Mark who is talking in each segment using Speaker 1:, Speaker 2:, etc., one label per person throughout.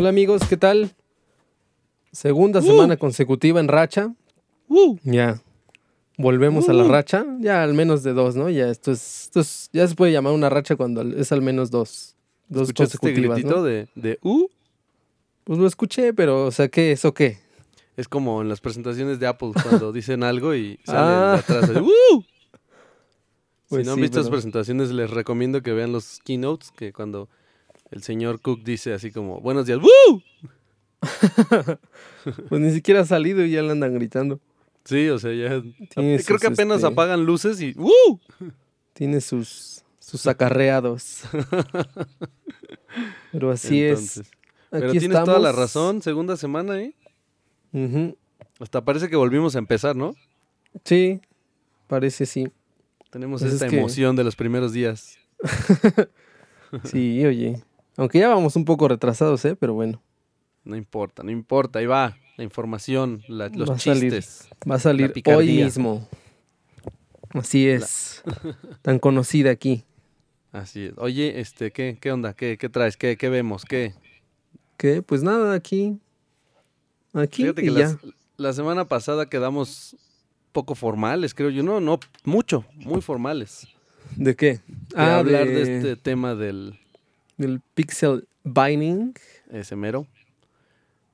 Speaker 1: Hola amigos, ¿qué tal? Segunda semana consecutiva en racha. Ya. Volvemos a la racha. Ya al menos de dos, ¿no? Ya esto es, esto es- ya se puede llamar una racha cuando es al menos dos. Dos
Speaker 2: ¿Escuchaste este
Speaker 1: consecutivas,
Speaker 2: gritito
Speaker 1: ¿no?
Speaker 2: de, de uh?
Speaker 1: Pues lo escuché, pero, o sea, ¿qué? ¿Eso qué?
Speaker 2: Es como en las presentaciones de Apple cuando dicen algo y sale
Speaker 1: Ah.
Speaker 2: de atrás uh.
Speaker 1: Pues
Speaker 2: si no han visto
Speaker 1: pero-
Speaker 2: presentaciones, les recomiendo que vean los keynotes, que cuando el señor Cook dice así como, buenos días, ¡Woo!
Speaker 1: Pues ni siquiera ha salido y ya le andan gritando.
Speaker 2: Sí, o sea, ya...
Speaker 1: Tiene
Speaker 2: creo que apenas
Speaker 1: este,
Speaker 2: apagan luces y ¡Woo!
Speaker 1: Tiene sus, sus acarreados. pero así
Speaker 2: Entonces,
Speaker 1: es.
Speaker 2: Pero
Speaker 1: Aquí
Speaker 2: tienes toda la razón, segunda semana, ¿eh? Hasta parece que volvimos a empezar, ¿no?
Speaker 1: Sí, parece sí.
Speaker 2: Tenemos
Speaker 1: Pues es
Speaker 2: esta
Speaker 1: que-
Speaker 2: emoción de los primeros días.
Speaker 1: Sí, oye. Aunque ya vamos un poco retrasados, ¿eh? Pero bueno.
Speaker 2: No importa, no importa, ahí va la información, la- los
Speaker 1: Va a salir.
Speaker 2: chistes.
Speaker 1: Va a salir hoy mismo. Así es. Tan conocida aquí.
Speaker 2: Así es. Oye, este, ¿qué, qué onda? ¿Qué, qué traes? ¿Qué, qué vemos? ¿Qué?
Speaker 1: ¿Qué? Pues nada, aquí. Aquí
Speaker 2: Fíjate
Speaker 1: y
Speaker 2: que
Speaker 1: ya.
Speaker 2: la semana pasada quedamos poco formales, creo yo. No, no, mucho, muy formales.
Speaker 1: ¿De qué?
Speaker 2: De hablar de... este tema del
Speaker 1: Del pixel binding.
Speaker 2: ese mero.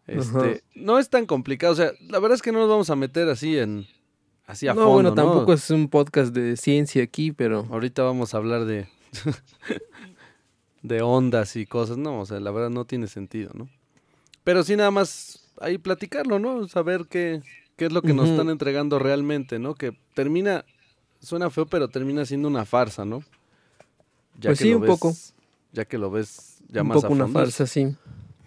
Speaker 2: Este, no es tan complicado, o sea, la verdad es que no nos vamos a meter así en así a
Speaker 1: no,
Speaker 2: fondo,
Speaker 1: bueno,
Speaker 2: ¿no?
Speaker 1: tampoco es un podcast de ciencia aquí, pero.
Speaker 2: Ahorita vamos a hablar de de ondas y cosas, no, o sea, la verdad no tiene sentido, ¿no? Pero sí nada más ahí platicarlo, ¿no? Saber qué, qué es lo que nos están entregando realmente, ¿no? Que termina, suena feo, pero termina siendo una farsa, ¿no? Ya
Speaker 1: Pues
Speaker 2: que
Speaker 1: sí, un
Speaker 2: ves-
Speaker 1: poco.
Speaker 2: Ya que lo ves ya
Speaker 1: un
Speaker 2: más
Speaker 1: poco
Speaker 2: a
Speaker 1: una
Speaker 2: fondo, es
Speaker 1: farsa, sí.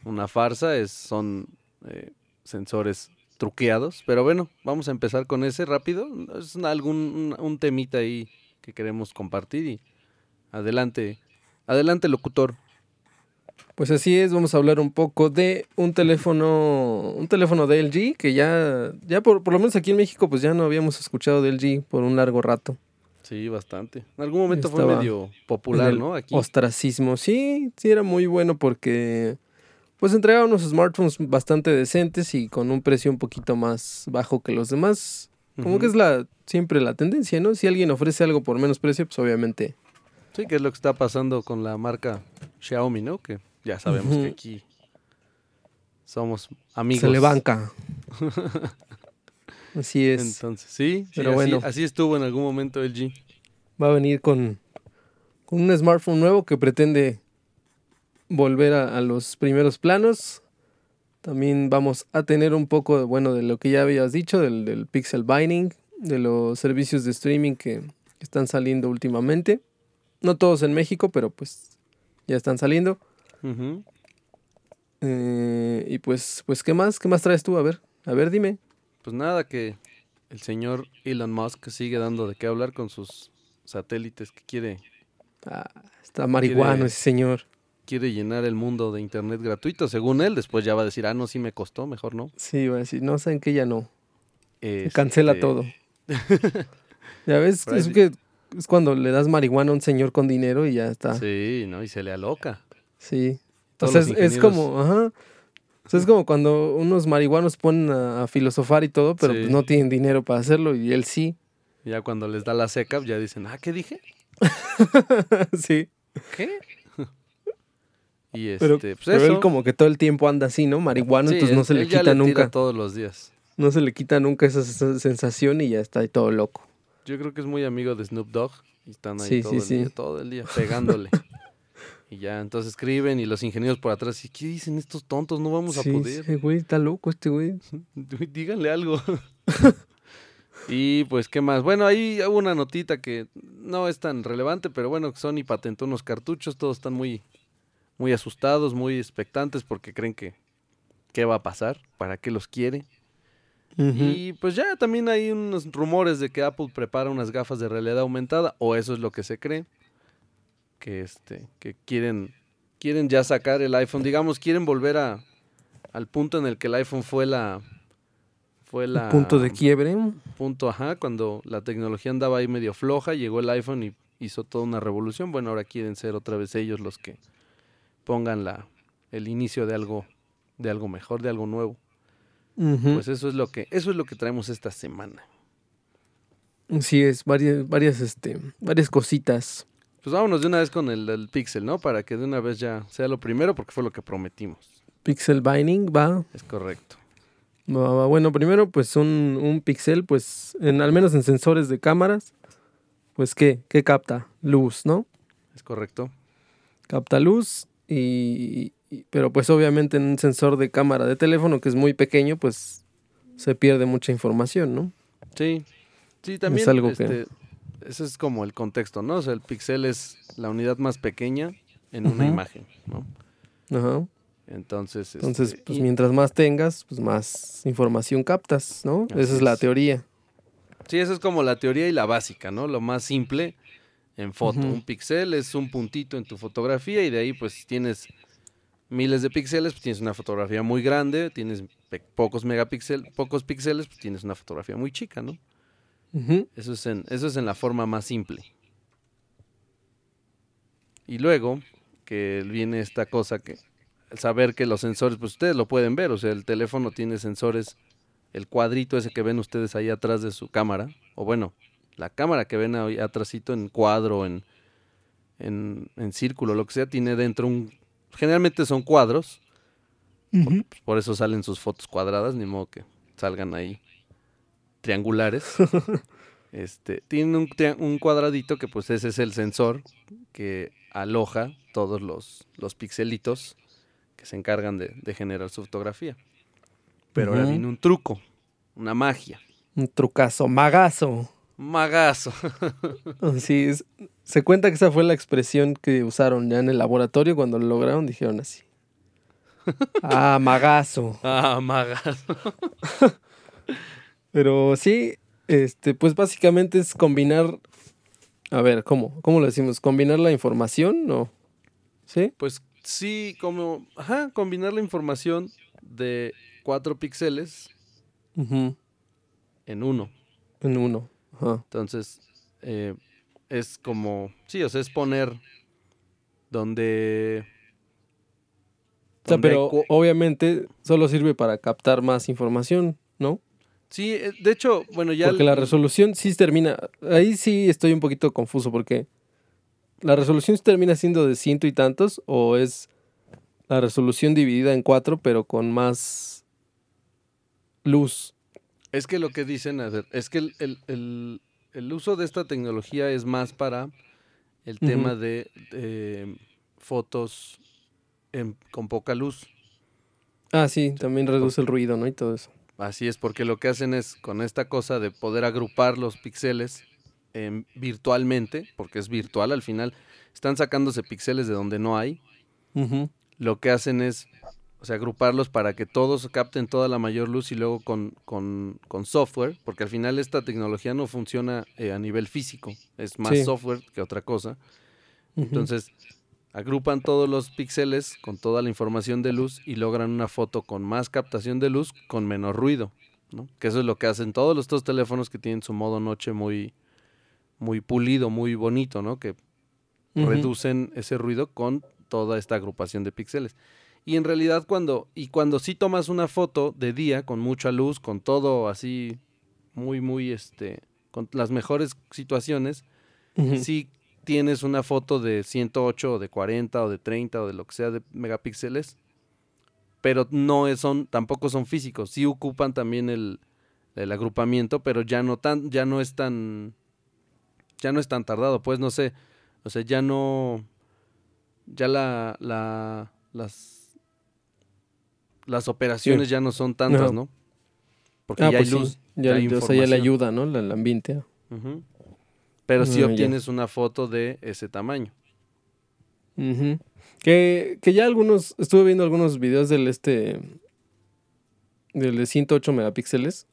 Speaker 2: Una farsa es, son eh, sensores truqueados, pero bueno, vamos a empezar con ese rápido. Es una- algún un, un temita ahí que queremos compartir y adelante, adelante locutor.
Speaker 1: Pues así es, vamos a hablar un poco de un teléfono, un teléfono de LG que ya, ya por, por lo menos aquí en México, pues ya no habíamos escuchado de LG por un largo rato.
Speaker 2: Sí, bastante. En algún momento fue medio popular, ¿no? Aquí.
Speaker 1: Ostracismo, sí, sí era muy bueno porque pues entregaba unos smartphones bastante decentes y con un precio un poquito más bajo que los demás. Como que es la siempre la tendencia, ¿no? Si alguien ofrece algo por menos precio, pues obviamente.
Speaker 2: Sí, que es lo que está pasando con la marca Xiaomi, ¿no? Que ya sabemos que aquí somos amigos.
Speaker 1: Se le banca. Así es.
Speaker 2: Entonces, sí, sí,
Speaker 1: Pero
Speaker 2: así,
Speaker 1: bueno.
Speaker 2: así estuvo en algún momento el G.
Speaker 1: va a venir con, con un smartphone nuevo que pretende volver a, a los primeros planos. También vamos a tener un poco de, bueno, de lo que ya habías dicho, del, del pixel binding, de los servicios de streaming que están saliendo últimamente. No todos en México, pero pues ya están saliendo. Eh, y pues, pues, ¿qué más? ¿Qué más traes tú? A ver, a ver, dime.
Speaker 2: Pues nada, que el señor Elon Musk sigue dando de qué hablar con sus satélites que quiere,
Speaker 1: Ah, está marihuano
Speaker 2: Quiere-
Speaker 1: ese señor.
Speaker 2: quiere llenar el mundo de internet gratuito, según él. Después ya va a decir, ah, no, sí me costó, mejor no.
Speaker 1: Sí, va a decir, no, saben que ya no.
Speaker 2: Este,
Speaker 1: Cancela todo. ya ves, es que es cuando le das marihuana a un señor con dinero y ya está. Sí.
Speaker 2: Sí, ¿no? Y se le aloca. Todos
Speaker 1: sea,
Speaker 2: los
Speaker 1: es, es como, ajá. O sea, es como cuando unos marihuanos ponen a, a filosofar y todo, pero
Speaker 2: Sí.
Speaker 1: pues no tienen dinero para hacerlo y él sí.
Speaker 2: Ya cuando les da la seca, ya dicen, ah, ¿qué dije?
Speaker 1: sí.
Speaker 2: ¿Qué? y este,
Speaker 1: Pero,
Speaker 2: pues
Speaker 1: pero
Speaker 2: eso.
Speaker 1: él como que todo el tiempo anda así, ¿no? Marihuana,
Speaker 2: Sí,
Speaker 1: entonces no
Speaker 2: él-
Speaker 1: se le quita
Speaker 2: tira
Speaker 1: nunca.
Speaker 2: todos los días.
Speaker 1: No se le quita nunca esa, sensación y ya está ahí todo loco.
Speaker 2: Yo creo que es muy amigo de Snoop Dogg y están ahí
Speaker 1: Sí,
Speaker 2: todo el día, todo el día, pegándole. y ya, entonces escriben y los ingenieros por atrás, ¿y qué dicen estos tontos? No vamos
Speaker 1: sí,
Speaker 2: a poder.
Speaker 1: sí, güey, está loco este güey.
Speaker 2: Díganle algo. y pues, ¿qué más? Bueno, ahí hubo una notita que no es tan relevante, pero bueno, Sony patentó unos cartuchos, todos están muy, muy asustados, muy expectantes porque creen que qué va a pasar, para qué los quiere. Y pues ya también hay unos rumores de que Apple prepara unas gafas de realidad aumentada, o eso es lo que se cree, que este, que quieren, quieren ya sacar el iPhone, digamos, quieren volver a, al punto en el que el iPhone fue la, fue la
Speaker 1: punto de quiebre.
Speaker 2: punto, ajá, cuando la tecnología andaba ahí medio floja, llegó el iPhone y hizo toda una revolución. Bueno, ahora quieren ser otra vez ellos los que pongan la, el inicio de algo de algo mejor, de algo nuevo. Pues eso es lo que, eso es lo que traemos esta semana.
Speaker 1: Sí, es varias, varias, este, varias cositas.
Speaker 2: Pues vámonos de una vez con el, el Pixel, ¿no? Para que de una vez ya sea lo primero, porque fue lo que prometimos.
Speaker 1: Pixel Binding va.
Speaker 2: Es correcto.
Speaker 1: va, va. Bueno, primero, pues un, un pixel, pues, en, al menos en sensores de cámaras, pues, ¿qué? ¿Qué capta? Luz, ¿no?
Speaker 2: Es correcto.
Speaker 1: Capta luz y, y- Pero pues obviamente en un sensor de cámara de teléfono que es muy pequeño, pues se pierde mucha información, ¿no?
Speaker 2: Sí. Sí, también.
Speaker 1: algo que-
Speaker 2: este, Ese es como el contexto, ¿no? O sea, el pixel es la unidad más pequeña en una imagen, ¿no?
Speaker 1: Ajá.
Speaker 2: Entonces,
Speaker 1: Entonces,
Speaker 2: este,
Speaker 1: pues
Speaker 2: y-
Speaker 1: mientras más tengas, pues más información captas, ¿no? Esa es la teoría.
Speaker 2: Sí, esa es como la teoría y la básica, ¿no? Lo más simple en foto. Un píxel es un puntito en tu fotografía y de ahí pues si tienes miles de píxeles, pues tienes una fotografía muy grande, tienes pocos megapíxeles, pocos píxeles, pues tienes una fotografía muy chica, ¿no? Eso es en, eso es en la forma más simple. Y luego, que viene esta cosa que, saber que los sensores, pues ustedes lo pueden ver, o sea, el teléfono tiene sensores, el cuadrito ese que ven ustedes ahí atrás de su cámara, o bueno, la cámara que ven ahí atrásito en cuadro, en, en, en círculo, lo que sea, tiene dentro un, generalmente son cuadros, pues, por eso salen sus fotos cuadradas, ni modo que salgan ahí triangulares. este, tiene un, cuadradito que pues ese es el sensor que aloja todos los, los pixelitos que se encargan de, de generar su fotografía. Pero ahora viene un truco, una magia,
Speaker 1: Un trucazo, magazo.
Speaker 2: magazo.
Speaker 1: Sí, es- se cuenta que esa fue la expresión que usaron ya en el laboratorio cuando lo lograron, dijeron así. Ah, magazo.
Speaker 2: ah, magazo.
Speaker 1: Pero sí, este, pues básicamente es combinar. A ver, ¿cómo? ¿Cómo lo decimos? ¿Combinar la información? ¿No? ¿Sí?
Speaker 2: Pues sí, como, ajá, combinar la información de cuatro píxeles en uno.
Speaker 1: En uno. Ajá.
Speaker 2: Entonces, eh, es como, sí, o sea, es poner donde...
Speaker 1: O sea,
Speaker 2: donde
Speaker 1: pero obviamente solo sirve para captar más información.
Speaker 2: Sí, eh, de hecho, bueno, ya...
Speaker 1: Porque la resolución sí termina. Ahí sí estoy un poquito confuso porque la resolución termina siendo de ciento y tantos o es la resolución dividida en cuatro pero con más luz.
Speaker 2: Es que lo que dicen es que el, el- el- el uso de esta tecnología es más para el tema de, de fotos en- con poca luz.
Speaker 1: Ah, sí, también reduce el ruido, ¿no? Y todo eso.
Speaker 2: Así es, porque lo que hacen es con esta cosa de poder agrupar los píxeles em, virtualmente, porque es virtual al final, están sacándose píxeles de donde no hay. Lo que hacen es, o sea, agruparlos para que todos capten toda la mayor luz y luego con, con- con software, porque al final esta tecnología no funciona eh, a nivel físico, es más
Speaker 1: Sí.
Speaker 2: software que otra cosa. Entonces, agrupan todos los píxeles con toda la información de luz y logran una foto con más captación de luz con menos ruido, ¿no? Que eso es lo que hacen todos los estos teléfonos que tienen su modo noche muy muy pulido, muy bonito, ¿no? Que reducen ese ruido con toda esta agrupación de píxeles. Y en realidad cuando y cuando sí tomas una foto de día con mucha luz, con todo así muy muy este con las mejores situaciones, si tienes una foto de 108 o de 40 o de 30 o de lo que sea de megapíxeles, pero no son, tampoco son físicos, sí ocupan también el, el agrupamiento, pero ya no tan, ya no es tan, ya no es tan tardado, pues no sé, o sea, ya no, ya la, la, las, las operaciones ya no son tantas. ¿no? Porque
Speaker 1: Ah,
Speaker 2: ya
Speaker 1: pues
Speaker 2: hay luz,
Speaker 1: sí. Ya,
Speaker 2: hay
Speaker 1: o sea, ya le ayuda, ¿no? La- El ambiente.
Speaker 2: Ujú. Pero si
Speaker 1: Ah, ya.
Speaker 2: obtienes una foto de ese tamaño.
Speaker 1: Que, que ya algunos, estuve viendo algunos videos del este, del de 108 megapíxeles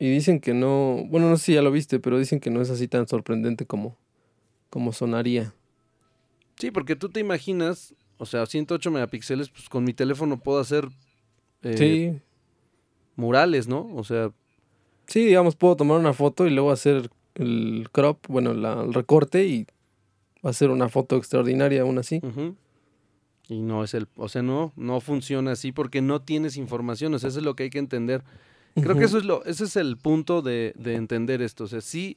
Speaker 1: y dicen que no, bueno, no sé si ya lo viste, pero dicen que no es así tan sorprendente como, como sonaría.
Speaker 2: Sí, porque tú te imaginas, o sea, 108 megapíxeles, pues con mi teléfono puedo hacer eh,
Speaker 1: Sí,
Speaker 2: murales, ¿no? O sea,
Speaker 1: sí, digamos, puedo tomar una foto y luego hacer el crop, bueno, la- el recorte y hacer una foto extraordinaria aún así.
Speaker 2: Y no es el, o sea, no, no funciona así porque no tienes información, o sea, eso es lo que hay que entender. Creo que eso es lo, ese es el punto de, de entender esto. O sea, sí,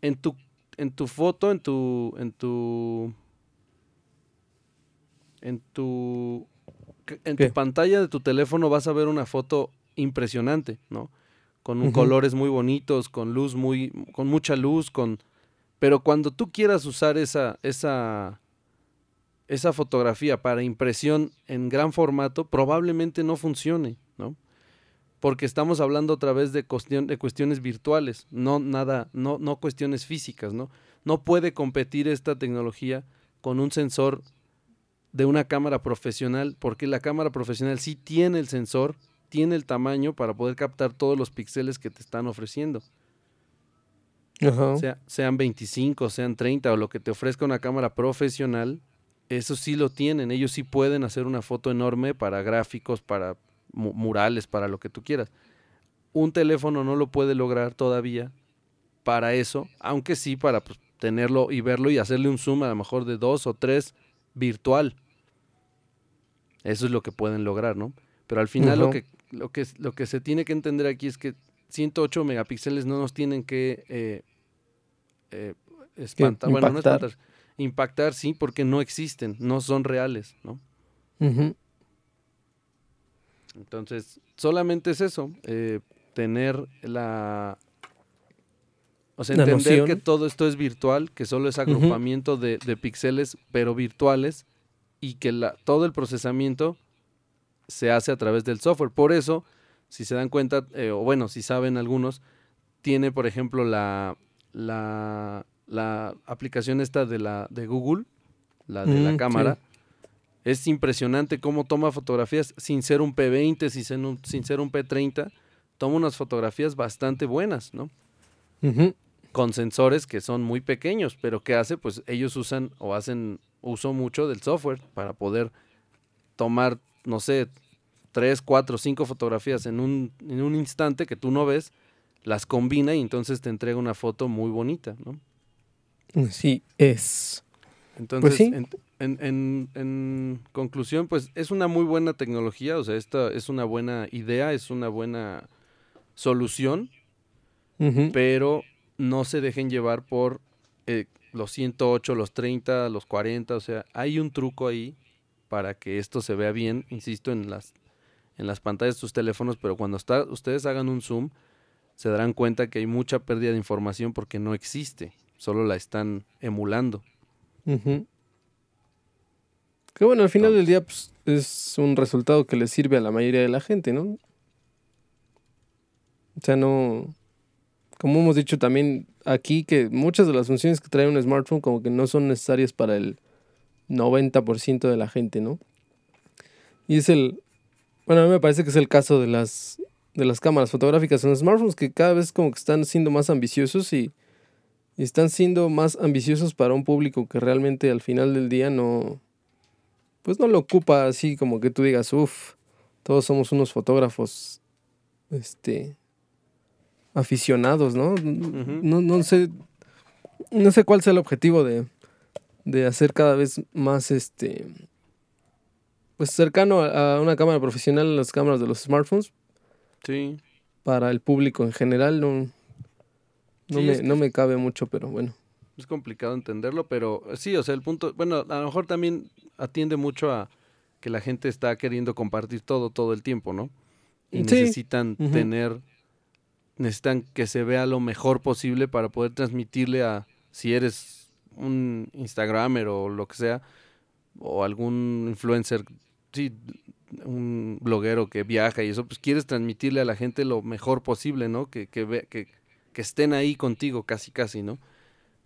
Speaker 2: en tu, en tu foto, en tu, en tu, en tu, en tu pantalla de tu teléfono vas a ver una foto impresionante, ¿no? Con colores muy bonitos, con luz muy, con mucha luz, con, pero cuando tú quieras usar esa, esa, esa fotografía para impresión en gran formato, probablemente no funcione, ¿no? Porque estamos hablando otra vez de, de cuestiones virtuales, no nada, no, no cuestiones físicas, ¿no? No puede competir esta tecnología con un sensor de una cámara profesional, porque la cámara profesional sí tiene el sensor, tiene el tamaño para poder captar todos los píxeles que te están ofreciendo. Sea, sean 25, sean 30 o lo que te ofrezca una cámara profesional, eso sí lo tienen. Ellos sí pueden hacer una foto enorme para gráficos, para murales, para lo que tú quieras. Un teléfono no lo puede lograr todavía para eso, aunque sí para pues, tenerlo y verlo y hacerle un zoom a lo mejor de dos o tres virtual. Eso es lo que pueden lograr, ¿no? Pero al final lo, que, lo, que, lo que se tiene que entender aquí es que 108 megapíxeles no nos tienen que eh, eh, espantar, bueno, no espantar, impactar, sí, porque no existen, no son reales, ¿no? Entonces, solamente es eso, eh, tener la... O sea, entender que todo esto es virtual, que solo es agrupamiento de, de, píxeles, pero virtuales, y que la, todo el procesamiento se hace a través del software. Por eso, si se dan cuenta, eh, o bueno, si saben algunos, tiene, por ejemplo, la, la la aplicación esta de la de Google, la de la mm, cámara. Es impresionante cómo toma fotografías sin ser un P20, sin ser un, sin ser un P30. Toma unas fotografías bastante buenas, ¿no? Con sensores que son muy pequeños, pero ¿qué hace? Pues ellos usan o hacen uso mucho del software para poder tomar, no sé, tres, cuatro, cinco fotografías en un, en un instante que tú no ves, las combina y entonces te entrega una foto muy bonita, ¿no?
Speaker 1: Sí, es.
Speaker 2: Entonces, pues en, conclusión, pues es una muy buena tecnología, o sea, esta es una buena idea, es una buena solución, pero no se dejen llevar por eh, los 108, los 30, los 40, o sea, hay un truco ahí para que esto se vea bien, insisto, en las, en las pantallas de sus teléfonos, pero cuando ustedes hagan un zoom, se darán cuenta que hay mucha pérdida de información porque no existe solo la están emulando.
Speaker 1: Que bueno, al final del día pues, es un resultado que le sirve a la mayoría de la gente, ¿no? O sea, no... Como hemos dicho también aquí, que muchas de las funciones que trae un smartphone como que no son necesarias para el 90% de la gente, ¿no? Y es el... Bueno, a mí me parece que es el caso de las, de las cámaras fotográficas en los smartphones que cada vez como que están siendo más ambiciosos y y están siendo más ambiciosos para un público que realmente al final del día no, pues no lo ocupa así como que tú digas, uff, todos somos unos fotógrafos, este, aficionados, ¿no? no, no sé, no sé cuál sea el objetivo de, de hacer cada vez más, este, pues cercano a, a una cámara profesional, las cámaras de los smartphones.
Speaker 2: Sí.
Speaker 1: Para el público en general, no, no, me, no me cabe mucho, pero bueno.
Speaker 2: Es complicado entenderlo, pero sí, o sea, el punto, bueno, a lo mejor también atiende mucho a que la gente está queriendo compartir todo, todo el tiempo, ¿no? Y necesitan tener, necesitan que se vea lo mejor posible para poder transmitirle a, si eres un Instagramer o lo que sea, o algún influencer, sí, un bloguero que viaja y eso, pues quieres transmitirle a la gente lo mejor posible, ¿no? Que, que, ve, que, que estén ahí contigo casi casi, ¿no?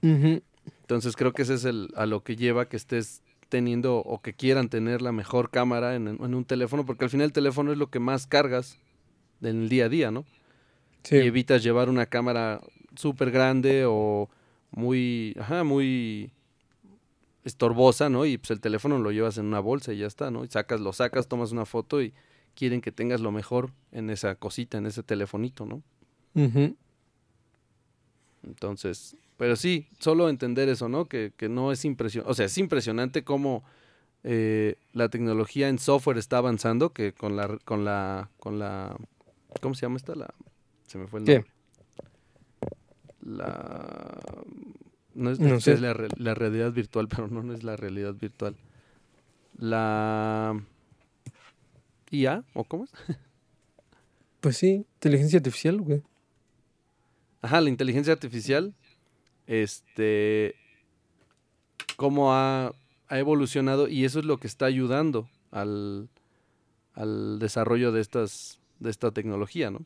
Speaker 2: Entonces creo que ese es el, a lo que lleva que estés teniendo o que quieran tener la mejor cámara en, un teléfono, porque al final el teléfono es lo que más cargas en el día a día, ¿no? Sí. Y evitas llevar una cámara súper grande o muy, ajá, muy estorbosa, ¿no? Y pues el teléfono lo llevas en una bolsa y ya está, ¿no? Y sacas, lo sacas, tomas una foto y quieren que tengas lo mejor en esa cosita, en ese telefonito, ¿no? Entonces, pero sí, solo entender eso, ¿no? Que, que no es impresionante, o sea, es impresionante cómo eh, la tecnología en software está avanzando, que con la, con la, con la, ¿cómo se llama esta? La, se me fue el
Speaker 1: ¿Qué?
Speaker 2: La, no es,
Speaker 1: No
Speaker 2: es
Speaker 1: sé.
Speaker 2: la, re- la realidad virtual, pero no, no es la realidad virtual. La IA, ¿o cómo es?
Speaker 1: Pues sí, inteligencia artificial, güey.
Speaker 2: Ajá, la inteligencia artificial, este, cómo ha, ha evolucionado y eso es lo que está ayudando al, al desarrollo de estas, de esta tecnología, ¿no?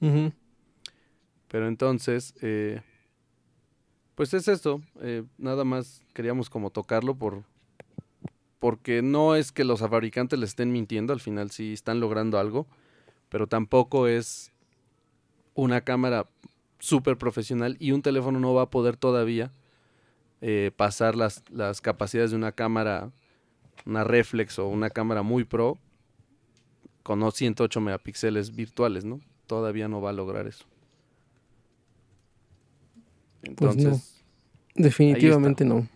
Speaker 1: Ujú.
Speaker 2: Pero entonces, eh, pues es esto, eh, nada más queríamos como tocarlo por, porque no es que los fabricantes le estén mintiendo, al final sí están logrando algo, pero tampoco es una cámara súper profesional y un teléfono no va a poder todavía eh, pasar las, las capacidades de una cámara, una reflex o una cámara muy pro con no 108 megapíxeles virtuales, ¿no? Todavía no va a lograr eso.
Speaker 1: Pues no.
Speaker 2: Entonces,
Speaker 1: Definitivamente no.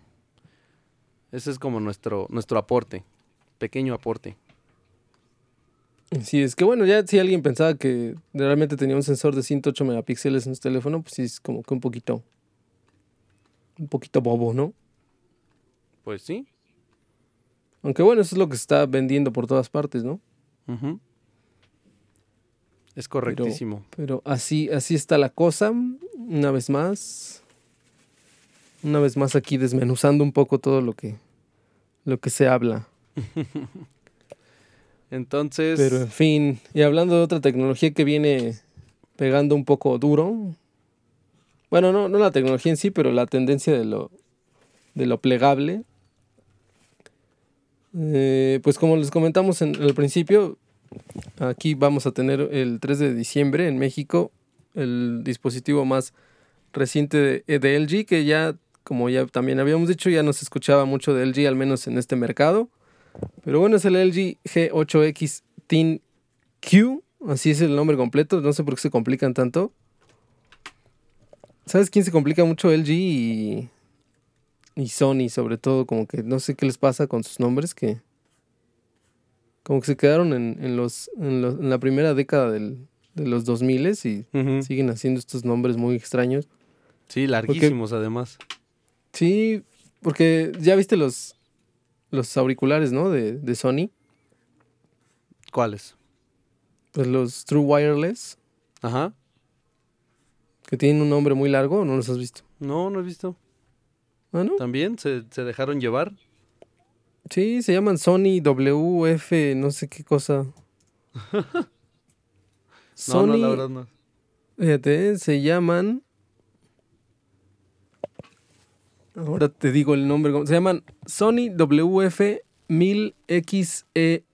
Speaker 2: ese es como nuestro, nuestro aporte, pequeño aporte.
Speaker 1: Sí, es que bueno, ya si alguien pensaba que realmente tenía un sensor de 108 megapíxeles en su teléfono, pues sí es como que un poquito. Un poquito bobo, ¿no?
Speaker 2: Pues sí.
Speaker 1: Aunque bueno, eso es lo que se está vendiendo por todas partes, ¿no?
Speaker 2: Es correctísimo.
Speaker 1: Pero así, así está la cosa. Una vez más. Una vez más aquí desmenuzando un poco todo lo que, lo que se habla.
Speaker 2: Entonces,
Speaker 1: Pero en fin, y hablando de otra tecnología que viene pegando un poco duro. Bueno, no, no la tecnología en sí, pero la tendencia de lo, de lo plegable. Eh, pues como les comentamos en el principio, aquí vamos a tener el 3 de diciembre en México el dispositivo más reciente de, de LG, que ya, como ya también habíamos dicho, ya no se escuchaba mucho de LG, al menos en este mercado. Pero bueno, es el LG G8X Teen Q, así es el nombre completo, no sé por qué se complican tanto. ¿Sabes quién se complica mucho? LG y, y Sony, sobre todo, como que no sé qué les pasa con sus nombres, que como que se quedaron en, en los, en, los- en la primera década del- de los 2000 y siguen haciendo estos nombres muy extraños.
Speaker 2: sí, larguísimos además.
Speaker 1: Sí, porque ya viste los, los auriculares, ¿no? De, de Sony,
Speaker 2: ¿Cuáles?
Speaker 1: pues los True Wireless.
Speaker 2: Ajá.
Speaker 1: que tienen un nombre muy largo, ¿o no los has visto?
Speaker 2: No, no he visto.
Speaker 1: Ah, ¿no?
Speaker 2: ¿También se, se dejaron llevar?
Speaker 1: Sí, se llaman Sony WF, no sé qué cosa.
Speaker 2: No,
Speaker 1: Sony,
Speaker 2: no, la verdad no.
Speaker 1: fíjate, se llaman. Ahora te digo el nombre. Se llaman Sony WF 1000XE.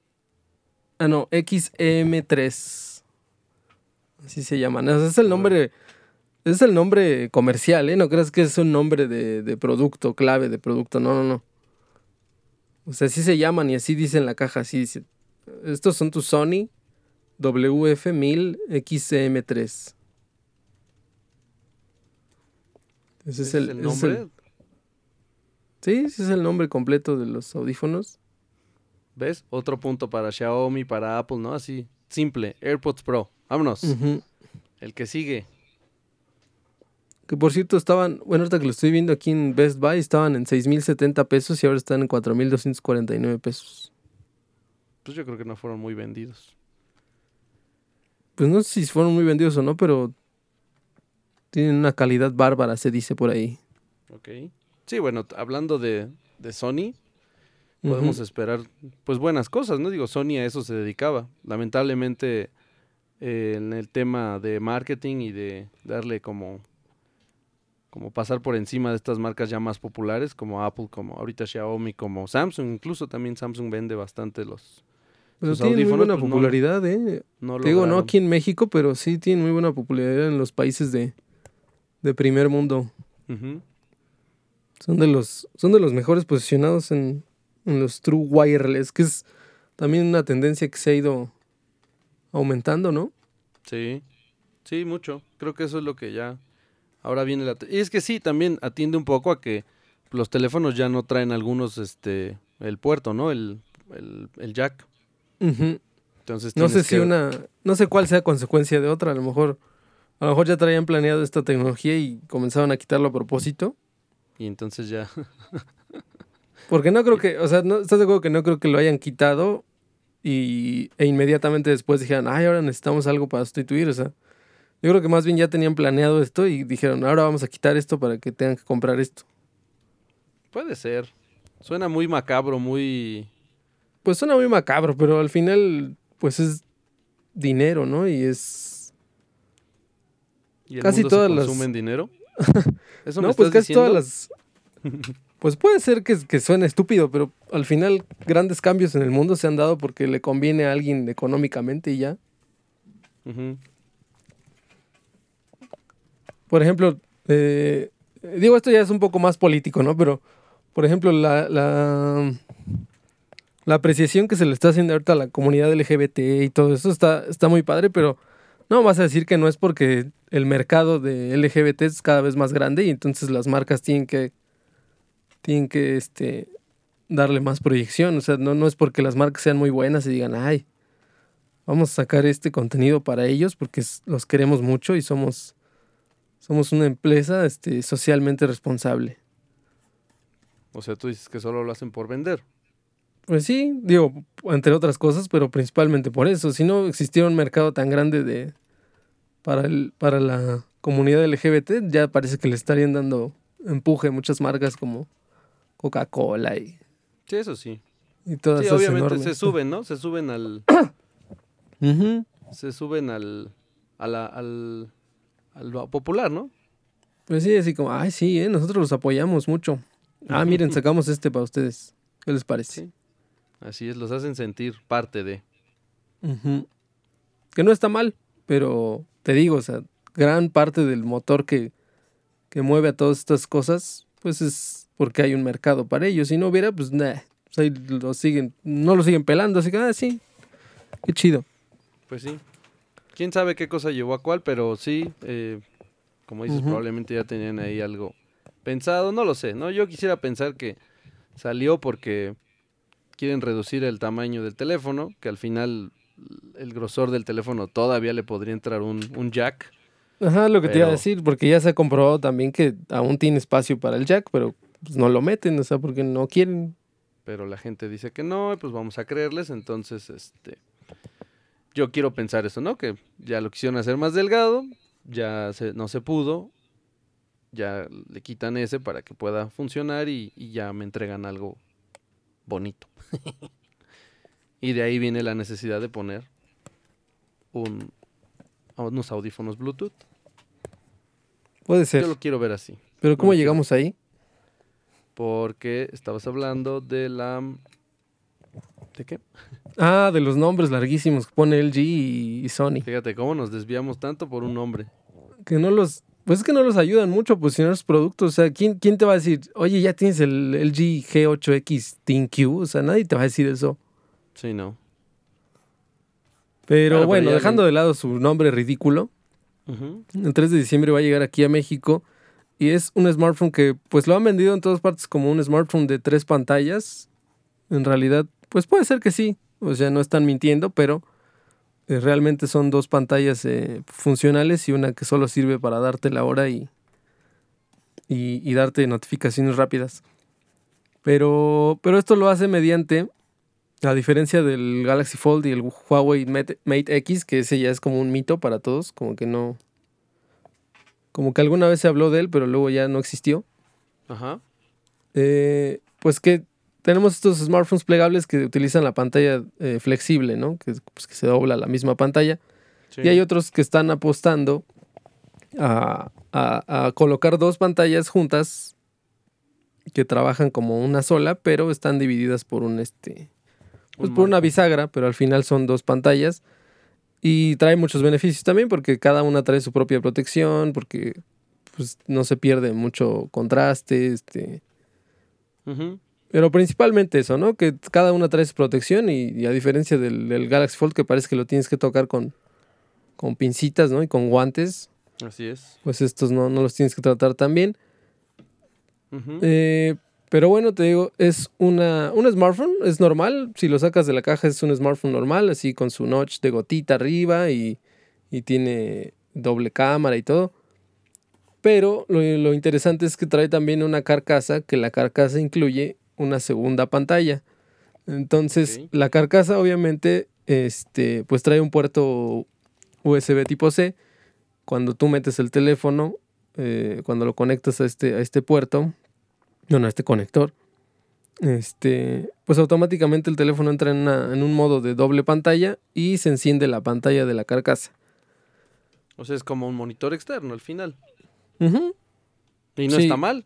Speaker 1: Ah, no, XM3. Así se llaman. Ese es el nombre. es el nombre comercial, ¿eh? No creas que es un nombre de, de producto, clave de producto. No, no, no. O sea, así se llaman y así dice en la caja. Así dice. Estos son tus Sony WF1000 XM3. Ese es el, ese es el-
Speaker 2: nombre?
Speaker 1: sí, ese es el nombre completo de los audífonos.
Speaker 2: ¿Ves? Otro punto para Xiaomi, para Apple, ¿no? Así, simple. AirPods Pro. Vámonos. El que sigue.
Speaker 1: Que por cierto estaban, bueno, ahorita que lo estoy viendo aquí en Best Buy, estaban en 6.070 pesos y ahora están en 4.249 pesos.
Speaker 2: Pues yo creo que no fueron muy vendidos.
Speaker 1: Pues no sé si fueron muy vendidos o no, pero tienen una calidad bárbara, se dice por ahí.
Speaker 2: Ok. Sí, bueno, hablando de, de Sony, podemos esperar pues buenas cosas, ¿no? Digo, Sony a eso se dedicaba. Lamentablemente eh, en el tema de marketing y de darle como como pasar por encima de estas marcas ya más populares como Apple, como ahorita Xiaomi, como Samsung, incluso también Samsung vende bastante los
Speaker 1: Pero
Speaker 2: sus
Speaker 1: tienen muy buena
Speaker 2: pues, no-
Speaker 1: popularidad, ¿eh?
Speaker 2: no
Speaker 1: Te digo, no aquí en México, pero sí tienen muy buena popularidad en los países de, de primer mundo. Son de los, son de los mejores posicionados en, en los True Wireless, que es también una tendencia que se ha ido aumentando, ¿no?
Speaker 2: Sí, sí, mucho. Creo que eso es lo que ya. Ahora viene la. Y es que sí, también atiende un poco a que los teléfonos ya no traen algunos, este, el puerto, ¿no? El, el, el jack. Entonces
Speaker 1: No sé si
Speaker 2: que-
Speaker 1: una, no sé cuál sea consecuencia de otra, a lo mejor, a lo mejor ya traían planeado esta tecnología y comenzaron a quitarlo a propósito.
Speaker 2: Y entonces ya...
Speaker 1: Porque no creo que, o sea, no, ¿estás de acuerdo que no creo que lo hayan quitado y, e inmediatamente después dijeran, ay, ahora necesitamos algo para sustituir? O sea, yo creo que más bien ya tenían planeado esto y dijeron, ahora vamos a quitar esto para que tengan que comprar esto.
Speaker 2: Puede ser. Suena muy macabro, muy...
Speaker 1: Pues suena muy macabro, pero al final, pues es dinero, ¿no? Y es...
Speaker 2: ¿Y el
Speaker 1: Casi
Speaker 2: mundo
Speaker 1: todas
Speaker 2: se
Speaker 1: las-
Speaker 2: en dinero? ¿Eso
Speaker 1: no,
Speaker 2: me
Speaker 1: pues
Speaker 2: estás
Speaker 1: casi todas las... Pues puede ser que, que suene estúpido, pero al final grandes cambios en el mundo se han dado porque le conviene a alguien económicamente y ya. Por ejemplo, eh, digo, esto ya es un poco más político, ¿no? Pero, por ejemplo, la, la, la apreciación que se le está haciendo ahorita a la comunidad LGBT y todo eso está, está muy padre, pero no vas a decir que no es porque el mercado de LGBT es cada vez más grande y entonces las marcas tienen que, tienen que este, darle más proyección. O sea, no, no es porque las marcas sean muy buenas y digan, ay, vamos a sacar este contenido para ellos porque los queremos mucho y somos somos una empresa este, socialmente responsable.
Speaker 2: O sea, tú dices que solo lo hacen por vender.
Speaker 1: Pues sí, digo, entre otras cosas, pero principalmente por eso. Si no existiera un mercado tan grande de para, el, para la comunidad LGBT, ya parece que le estarían dando empuje a muchas marcas como Coca-Cola y,
Speaker 2: Sí, eso sí.
Speaker 1: y todas
Speaker 2: Sí,
Speaker 1: esas
Speaker 2: obviamente
Speaker 1: enormes.
Speaker 2: se suben, ¿no? Se suben al... Se suben al... A la, al... Al popular, ¿no?
Speaker 1: Pues sí, así como, ay, sí, ¿eh? nosotros los apoyamos mucho. Ah, miren, sacamos este para ustedes. ¿Qué les parece?
Speaker 2: Sí. Así es, los hacen sentir parte de...
Speaker 1: Que no está mal, pero te digo, o sea, gran parte del motor que, que mueve a todas estas cosas, pues es porque hay un mercado para ellos. Si no hubiera, pues nah, pues lo siguen, no lo siguen pelando, así que, ah, sí, qué chido.
Speaker 2: Pues sí. Quién sabe qué cosa llevó a cuál, pero sí, eh, como dices, probablemente ya tenían ahí algo pensado. No lo sé, ¿no? Yo quisiera pensar que salió porque quieren reducir el tamaño del teléfono, que al final el grosor del teléfono todavía le podría entrar un, un jack.
Speaker 1: Ajá, lo que te iba a decir, porque ya se ha comprobado también que aún tiene espacio para el jack, pero pues no lo meten, o sea, porque no quieren.
Speaker 2: pero la gente dice que no, y pues vamos a creerles, entonces, este, yo quiero pensar eso, ¿no? Que ya lo quisieron hacer más delgado, ya se, no se pudo, ya le quitan ese para que pueda funcionar y, y ya me entregan algo bonito. y de ahí viene la necesidad de poner un, unos audífonos Bluetooth.
Speaker 1: Puede ser.
Speaker 2: Yo lo quiero ver así.
Speaker 1: Pero ¿cómo llegamos ahí?
Speaker 2: Porque estabas hablando de la... ¿De qué?
Speaker 1: Ah, de los nombres larguísimos que pone LG y Sony.
Speaker 2: Fíjate cómo nos desviamos tanto por un nombre.
Speaker 1: que no los, pues es que no los ayudan mucho a posicionar sus productos. O sea, ¿quién, quién te va a decir, oye, ya tienes el LG G8X ThinQ? O sea, nadie te va a decir eso.
Speaker 2: Sí, no.
Speaker 1: Pero
Speaker 2: Bueno, pero
Speaker 1: dejando de lado su nombre ridículo, el 3 de diciembre va a llegar aquí a México y es un smartphone que pues lo han vendido en todas partes como un smartphone de tres pantallas. En realidad, pues puede ser que sí. O sea, no están mintiendo, pero realmente son dos pantallas eh, funcionales y una que solo sirve para darte la hora y, y, y darte notificaciones rápidas. Pero, pero esto lo hace mediante, a diferencia del Galaxy Fold y el Huawei Mate, Mate X, que ese ya es como un mito para todos, como que no... Como que alguna vez se habló de él, pero luego ya no existió.
Speaker 2: Ajá.
Speaker 1: Eh, pues que tenemos estos smartphones plegables que utilizan la pantalla eh, flexible, ¿no? Que, pues, que se dobla la misma pantalla.
Speaker 2: Sí.
Speaker 1: Y hay otros que están apostando a, a- a colocar dos pantallas juntas que trabajan como una sola, pero están divididas por un este. Pues
Speaker 2: Un
Speaker 1: por una bisagra, pero al final son dos pantallas. Y trae muchos beneficios también, porque cada una trae su propia protección, porque pues, no se pierde mucho contraste, este.
Speaker 2: Ujú.
Speaker 1: Pero principalmente eso, ¿no? Que cada una trae su protección y, y a diferencia del, del Galaxy Fold, que parece que lo tienes que tocar con, con pincitas, ¿no? Y con guantes,
Speaker 2: Así es.
Speaker 1: pues estos no, no los tienes que tratar tan bien. Eh, Pero bueno, te digo, es una, un smartphone, es normal. Si lo sacas de la caja es un smartphone normal, así con su notch de gotita arriba y, y tiene doble cámara y todo. Pero lo, lo, interesante es que trae también una carcasa, que la carcasa incluye una segunda pantalla. Entonces, la carcasa obviamente, este, pues trae un puerto USB tipo C. Cuando tú metes el teléfono, eh, cuando lo conectas a este, a este puerto, bueno, a este conector, este, pues automáticamente el teléfono entra en, en, un modo de doble pantalla y se enciende la pantalla de la carcasa.
Speaker 2: O sea, es como un monitor externo al final. Y no está mal.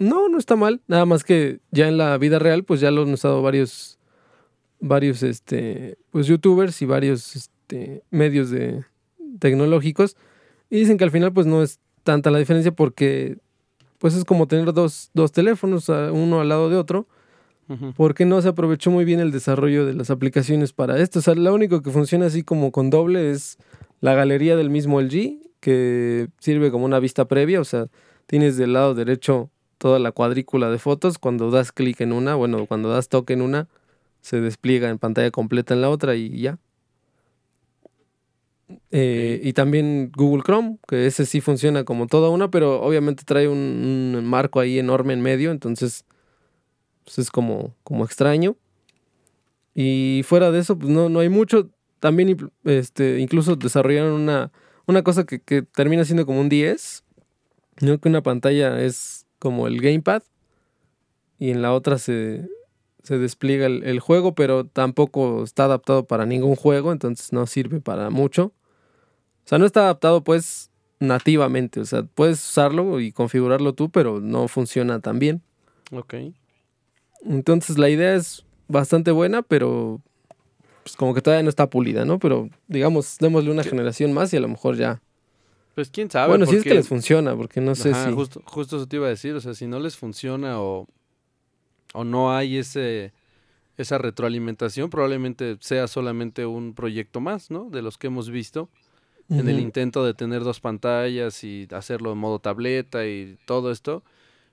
Speaker 1: No, no está mal. Nada más que ya en la vida real, pues ya lo han usado varios, varios, este, pues youtubers y varios, este, medios de tecnológicos. Y dicen que al final, pues no es tanta la diferencia porque, pues es como tener dos, dos teléfonos, uno al lado de otro. Porque no se aprovechó muy bien el desarrollo de las aplicaciones para esto. O sea, lo único que funciona así como con doble es la galería del mismo LG, que sirve como una vista previa. O sea, tienes del lado derecho toda la cuadrícula de fotos. Cuando das clic en una, bueno, cuando das toque en una, se despliega en pantalla completa en la otra y ya. Eh, y también Google Chrome, que ese sí funciona como toda una, pero obviamente trae un, marco ahí enorme en medio, entonces pues es como, como extraño. Y fuera de eso, pues no, no hay mucho. También este, incluso desarrollaron una, una cosa que, que termina siendo como un 10, ¿no? que una pantalla es como el gamepad y en la otra se, se despliega el, el, juego, pero tampoco está adaptado para ningún juego, entonces no sirve para mucho. O sea, no está adaptado pues nativamente, o sea, puedes usarlo y configurarlo tú, pero no funciona tan bien.
Speaker 2: Ok.
Speaker 1: Entonces la idea es bastante buena, pero pues como que todavía no está pulida, ¿no? Pero digamos, démosle una generación más y a lo mejor ya.
Speaker 2: Pues quién sabe.
Speaker 1: Bueno, si es que les funciona, porque no sé si.
Speaker 2: Justo, justo eso te iba a decir, o sea, si no les funciona o, o no hay ese esa retroalimentación, probablemente sea solamente un proyecto más, ¿no? De los que hemos visto en el intento de tener dos pantallas y hacerlo en modo tableta y todo esto,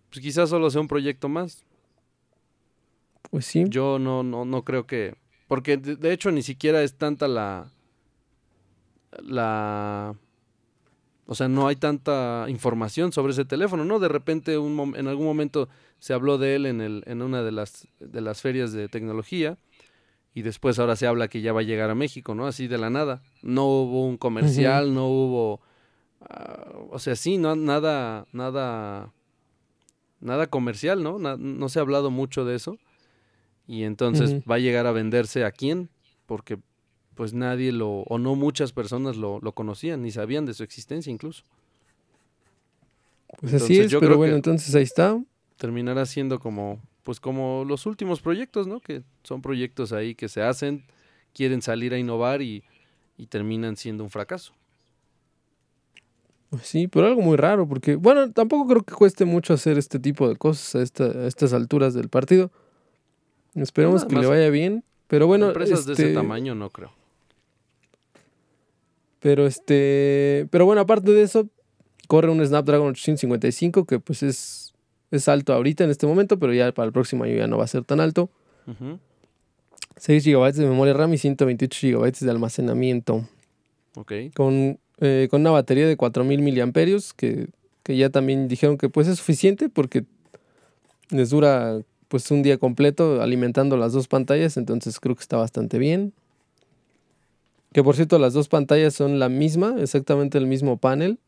Speaker 2: pues quizás solo sea un proyecto más.
Speaker 1: Pues sí.
Speaker 2: Yo no, no, no creo que. Porque de, de hecho ni siquiera es tanta la. La. O sea, no hay tanta información sobre ese teléfono, ¿no? De repente un, en algún momento se habló de él en, el, en una de las, de las ferias de tecnología y después ahora se habla que ya va a llegar a México, ¿no? Así de la nada. No hubo un comercial, no hubo... Uh, o sea, sí, no, nada, nada, nada comercial, ¿no? No, no se ha hablado mucho de eso. Y entonces uh -huh. va a llegar a venderse a quién, porque pues nadie lo, o no muchas personas lo, lo conocían, ni sabían de su existencia incluso.
Speaker 1: Pues entonces, así es, pero bueno, entonces ahí está.
Speaker 2: Terminará siendo como, pues como los últimos proyectos, ¿no? Que son proyectos ahí que se hacen, quieren salir a innovar y, y terminan siendo un fracaso.
Speaker 1: Pues sí, pero algo muy raro, porque, bueno, tampoco creo que cueste mucho hacer este tipo de cosas a, esta, a estas alturas del partido. Esperemos que le vaya bien, pero bueno.
Speaker 2: Empresas
Speaker 1: este,
Speaker 2: de ese tamaño no creo.
Speaker 1: Pero este, pero bueno, aparte de eso, corre un Snapdragon 855 que pues es, es alto ahorita en este momento, pero ya para el próximo año ya no va a ser tan alto. Uh -huh. 6 GB de memoria RAM y 128 GB de almacenamiento.
Speaker 2: Ok.
Speaker 1: Con, eh, con una batería de 4000 miliamperios que, que ya también dijeron que pues es suficiente porque les dura pues un día completo alimentando las dos pantallas, entonces creo que está bastante bien. Que por cierto, las dos pantallas son la misma, exactamente el mismo panel.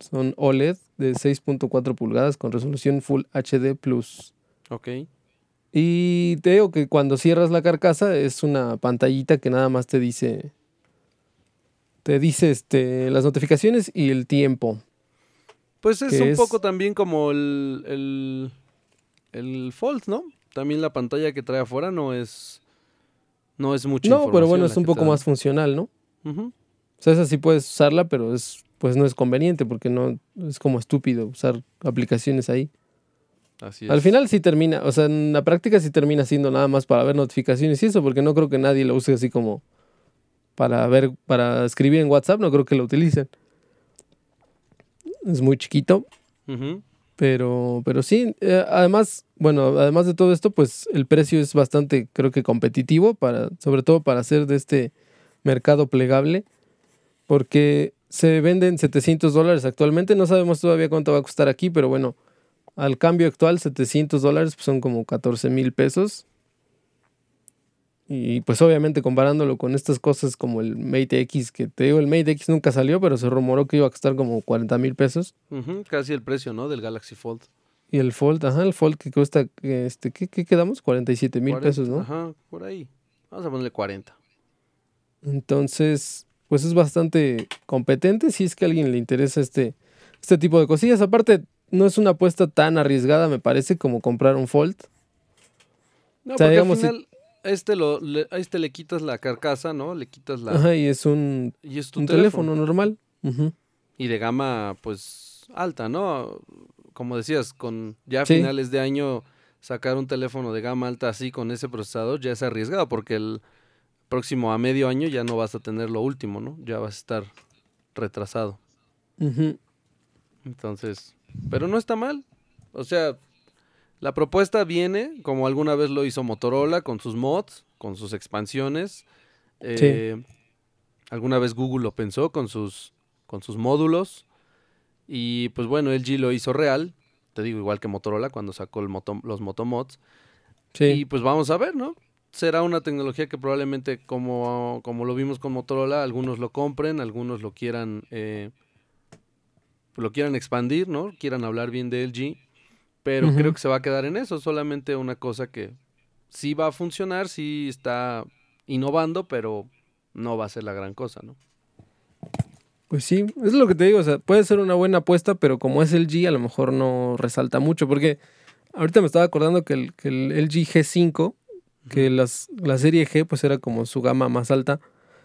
Speaker 1: Son OLED de 6.4 pulgadas con resolución Full HD Plus.
Speaker 2: Ok.
Speaker 1: Y te digo que cuando cierras la carcasa es una pantallita que nada más te dice. Te dice este, las notificaciones y el tiempo.
Speaker 2: Pues es un es... poco también como el, el, el Fold, ¿no? También la pantalla que trae afuera no es no es mucho.
Speaker 1: No, pero bueno, es un poco más funcional, ¿no?
Speaker 2: Uh -huh.
Speaker 1: O sea, esa sí puedes usarla, pero es pues no es conveniente porque no es como estúpido usar aplicaciones ahí.
Speaker 2: Así es.
Speaker 1: Al final sí termina, o sea, en la práctica sí termina siendo nada más para ver notificaciones y eso, porque no creo que nadie lo use así como para ver, para escribir en WhatsApp, no creo que lo utilicen. Es muy chiquito.
Speaker 2: Uh -huh.
Speaker 1: Pero, pero sí, eh, además, bueno, además de todo esto, pues el precio es bastante, creo que competitivo, para, sobre todo para hacer de este mercado plegable, porque se venden 700 dólares actualmente, no sabemos todavía cuánto va a costar aquí, pero bueno, al cambio actual 700 dólares pues son como 14 mil pesos. Y pues obviamente comparándolo con estas cosas como el Mate X, que te digo, el Mate X nunca salió, pero se rumoró que iba a costar como 40 mil pesos.
Speaker 2: casi el precio, ¿no? Del Galaxy Fold.
Speaker 1: Y el Fold, ajá, el Fold que cuesta, este, ¿qué, qué quedamos? 47 mil pesos, ¿no?
Speaker 2: Ajá, por ahí. Vamos a ponerle 40.
Speaker 1: Entonces, pues es bastante competente si es que a alguien le interesa este, este tipo de cosillas. Aparte, no es una apuesta tan arriesgada, me parece, como comprar un Fold.
Speaker 2: No, porque al final, este lo, le, a este le quitas la carcasa, ¿no? Le quitas la...
Speaker 1: Ajá, y es un,
Speaker 2: y es
Speaker 1: un teléfono, normal.
Speaker 2: Y de gama, pues, alta, ¿no? Como decías, con ya a finales de año sacar un teléfono de gama alta así con ese procesador ya es arriesgado porque el próximo a medio año ya no vas a tener lo último, ¿no? Ya vas a estar retrasado. Entonces, pero no está mal. O sea, la propuesta viene, como alguna vez lo hizo Motorola, con sus mods, con sus expansiones. Eh, alguna vez Google lo pensó con sus, con sus módulos. Y pues bueno, LG lo hizo real. Te digo, igual que Motorola cuando sacó el moto, los motomods. Sí. Y pues vamos a ver, ¿no? Será una tecnología que probablemente, como, como lo vimos con Motorola, algunos lo compren, algunos lo quieran, eh, lo quieran expandir, ¿no? Quieran hablar bien de LG. Pero creo que se va a quedar en eso, solamente una cosa que sí va a funcionar, sí está innovando, pero no va a ser la gran cosa, ¿no?
Speaker 1: Pues sí, es lo que te digo, o sea, puede ser una buena apuesta, pero como es el G, a lo mejor no resalta mucho, porque ahorita me estaba acordando que el, que el LG G5, que las, la serie G pues era como su gama más alta,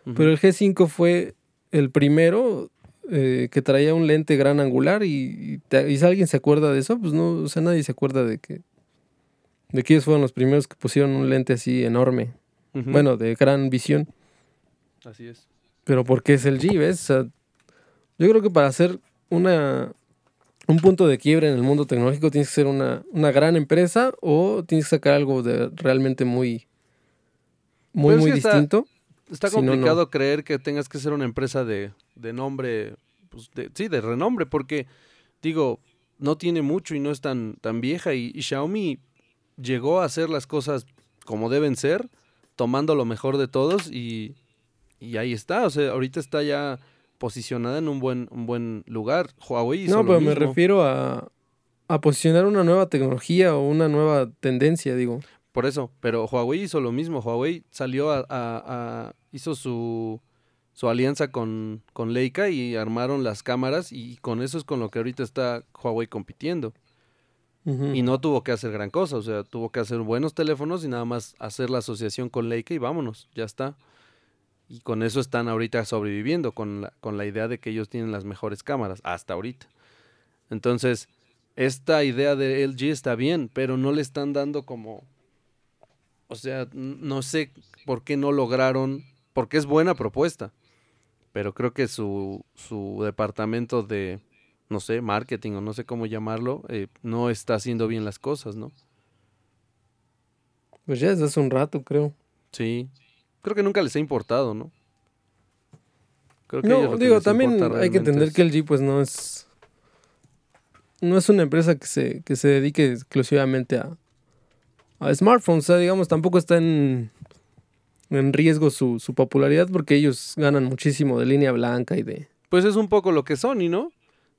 Speaker 1: pero el G5 fue el primero eh, que traía un lente gran angular y, y, si alguien se acuerda de eso, pues no, o sea, nadie se acuerda de que, de que ellos fueron los primeros que pusieron un lente así enorme, bueno, de gran visión.
Speaker 2: Así es.
Speaker 1: Pero porque es el G, ¿ves? Yo creo que para hacer una, un punto de quiebre en el mundo tecnológico tienes que ser una, una gran empresa o tienes que sacar algo de realmente muy, muy, muy distinto.
Speaker 2: Está complicado creer que tengas que ser una empresa de, de nombre, pues sí, de renombre, porque digo, no tiene mucho y no es tan, tan vieja y, Xiaomi llegó a hacer las cosas como deben ser, tomando lo mejor de todos y, y ahí está, o sea, ahorita está ya posicionada en un buen, un buen lugar. Huawei
Speaker 1: No, pero me refiero a, a posicionar una nueva tecnología o una nueva tendencia, digo.
Speaker 2: Por eso, pero Huawei hizo lo mismo. Huawei salió a, hizo su, su alianza con, con Leica y armaron las cámaras y con eso es con lo que ahorita está Huawei compitiendo. Y no tuvo que hacer gran cosa, o sea, tuvo que hacer buenos teléfonos y nada más hacer la asociación con Leica y vámonos, ya está. Y con eso están ahorita sobreviviendo, con la, con la idea de que ellos tienen las mejores cámaras, hasta ahorita. Entonces, esta idea de LG está bien, pero no le están dando como o sea, no sé por qué no lograron, porque es buena propuesta, pero creo que su, su departamento de, no sé, marketing o no sé cómo llamarlo, eh, no está haciendo bien las cosas, ¿no?
Speaker 1: Pues ya desde hace un rato, creo.
Speaker 2: Sí, creo que nunca les ha importado, ¿no?
Speaker 1: Creo que no, digo, también hay que entender que el G pues no es no es una empresa que se, que se dedique exclusivamente a, a smartphones. O sea, digamos, tampoco está en, en riesgo su, popularidad porque ellos ganan muchísimo de línea blanca y de...
Speaker 2: Pues es un poco lo que Sony, ¿no?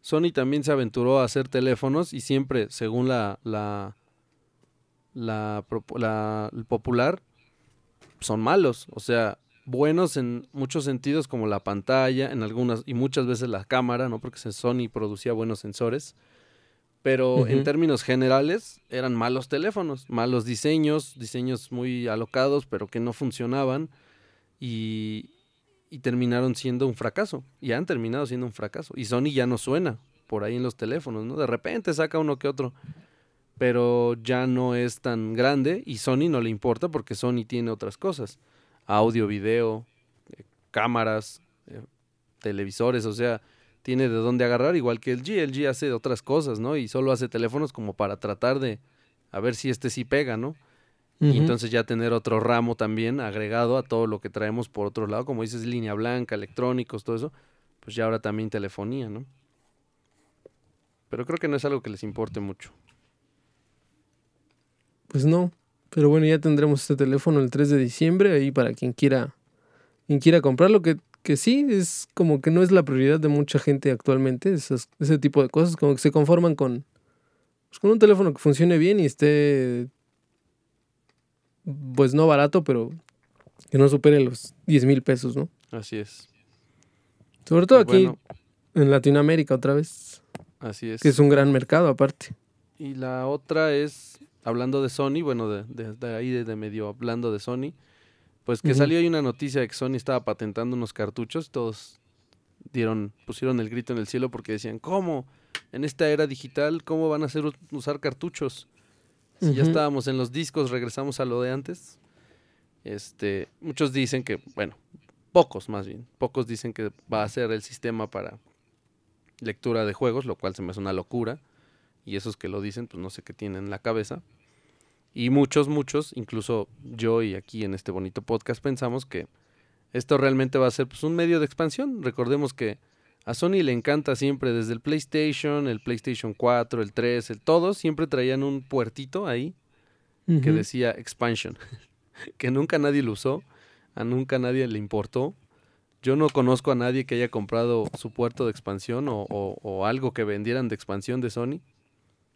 Speaker 2: Sony también se aventuró a hacer teléfonos y siempre, según la, la, la, la el popular, son malos. O sea, buenos en muchos sentidos como la pantalla, en algunas y muchas veces la cámara, ¿no? Porque Sony producía buenos sensores pero en términos generales eran malos teléfonos, malos diseños, diseños muy alocados, pero que no funcionaban y, y, terminaron siendo un fracaso. Y han terminado siendo un fracaso. Y Sony ya no suena por ahí en los teléfonos, ¿no? De repente saca uno que otro, pero ya no es tan grande y Sony no le importa porque Sony tiene otras cosas, audio, video, eh, cámaras, eh, televisores, o sea, tiene de dónde agarrar, igual que el G. El G hace otras cosas, ¿no? Y solo hace teléfonos como para tratar de a ver si este sí pega, ¿no? Y entonces ya tener otro ramo también agregado a todo lo que traemos por otro lado, como dices, línea blanca, electrónicos, todo eso, pues ya ahora también telefonía, ¿no? Pero creo que no es algo que les importe mucho.
Speaker 1: Pues no, pero bueno, ya tendremos este teléfono el 3 de diciembre ahí para quien quiera, quien quiera comprarlo, que, que sí, es como que no es la prioridad de mucha gente actualmente, ese tipo de cosas, como que se conforman con, pues con un teléfono que funcione bien y esté pues no barato, pero que no supere los 10 mil pesos, ¿no?
Speaker 2: Así es.
Speaker 1: Sobre todo aquí en Latinoamérica otra vez.
Speaker 2: Así es.
Speaker 1: Que es un gran mercado aparte.
Speaker 2: Y la otra es, hablando de Sony, bueno, de, de, ahí de, medio hablando de Sony, pues que salió ahí una noticia de que Sony estaba patentando unos cartuchos, todos dieron, pusieron el grito en el cielo porque decían, ¿cómo? En esta era digital, ¿cómo van a hacer usar cartuchos? Si ya estábamos en los discos, regresamos a lo de antes. Este, muchos dicen que, bueno, pocos más bien, pocos dicen que va a ser el sistema para lectura de juegos, lo cual se me hace una locura. Y esos que lo dicen, pues no sé qué tienen en la cabeza. Y muchos, muchos, incluso yo y aquí en este bonito podcast pensamos que esto realmente va a ser pues, un medio de expansión. Recordemos que a Sony le encanta siempre, desde el PlayStation, el PlayStation 4, el 3, el todo, siempre traían un puertito ahí que decía expansion, que nunca nadie lo usó, a nunca nadie le importó. Yo no conozco a nadie que haya comprado su puerto de expansión o, o algo que vendieran de expansión de Sony.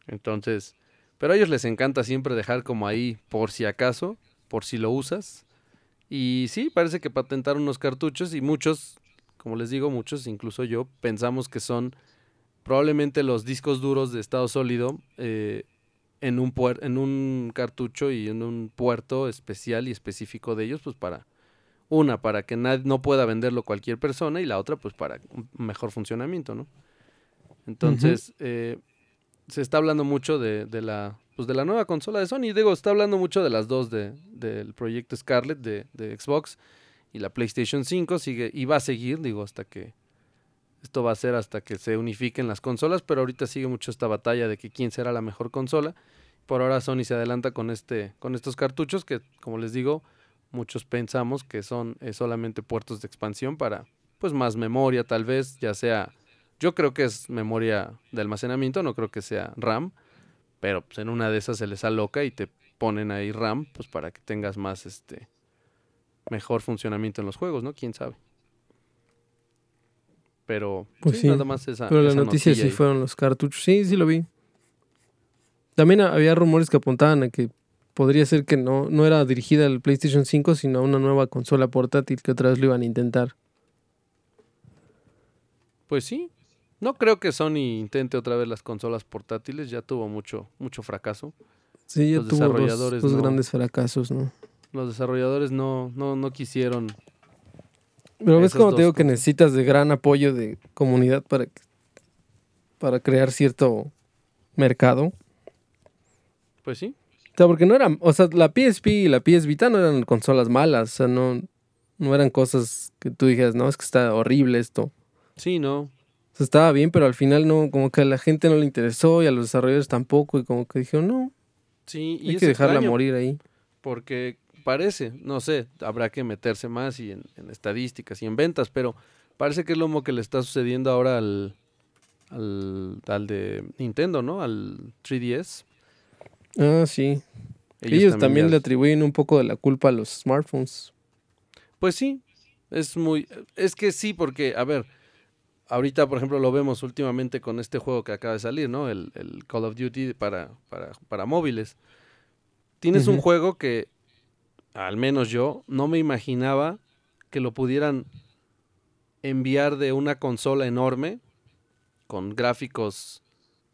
Speaker 2: Entonces, pero a ellos les encanta siempre dejar como ahí por si acaso, por si lo usas. Y sí, parece que patentaron unos cartuchos y muchos como les digo, muchos, incluso yo, pensamos que son probablemente los discos duros de estado sólido eh, en, un en un cartucho y en un puerto especial y específico de ellos, pues para, una, para que nadie, no pueda venderlo cualquier persona y la otra, pues para un mejor funcionamiento, ¿no? Entonces, eh, se está hablando mucho de, de, la pues de la nueva consola de Sony. Digo, está hablando mucho de las dos de, del proyecto Scarlett de, de Xbox y la PlayStation 5 sigue y va a seguir, digo, hasta que esto va a ser hasta que se unifiquen las consolas, pero ahorita sigue mucho esta batalla de que quién será la mejor consola. Por ahora Sony se adelanta con este con estos cartuchos que como les digo, muchos pensamos que son eh, solamente puertos de expansión para pues más memoria tal vez, ya sea yo creo que es memoria de almacenamiento, no creo que sea RAM, pero pues en una de esas se les aloca y te ponen ahí RAM pues para que tengas más este mejor funcionamiento en los juegos, ¿no? ¿Quién sabe? Pero
Speaker 1: pues sí, nada más esa. Pero la noticia sí fueron los cartuchos. Sí, sí lo vi. También había rumores que apuntaban a que podría ser que no, no era dirigida al PlayStation 5, sino a una nueva consola portátil que otra vez lo iban a intentar.
Speaker 2: Pues sí. No creo que Sony intente otra vez las consolas portátiles. Ya tuvo mucho, mucho fracaso.
Speaker 1: Sí, ya tuvo desarrolladores dos, grandes fracasos, ¿no?
Speaker 2: los desarrolladores no, no, no quisieron.
Speaker 1: Pero ves como te digo que necesitas de gran apoyo de comunidad para, para crear cierto mercado.
Speaker 2: Pues sí.
Speaker 1: O sea, porque no eran, o sea, la PSP y la PS Vita no eran consolas malas, o sea, no, no eran cosas que tú dijeras, no, es que está horrible esto.
Speaker 2: Sí, no.
Speaker 1: O sea, estaba bien, pero al final no, como que a la gente no le interesó y a los desarrolladores tampoco, y como que dijeron, no.
Speaker 2: Sí,
Speaker 1: y hay que dejarla morir ahí.
Speaker 2: Porque parece, no sé, habrá que meterse más y en, estadísticas y en ventas, pero parece que es lo que le está sucediendo ahora al, al, de Nintendo, ¿no? Al 3DS.
Speaker 1: Ah, sí. Ellos, también, le atribuyen un poco de la culpa a los smartphones.
Speaker 2: Pues sí, es muy, es que sí, porque, a ver, ahorita, por ejemplo, lo vemos últimamente con este juego que acaba de salir, ¿no? El, Call of Duty para, para, para móviles. Tienes un juego que al menos yo, no me imaginaba que lo pudieran enviar de una consola enorme, con gráficos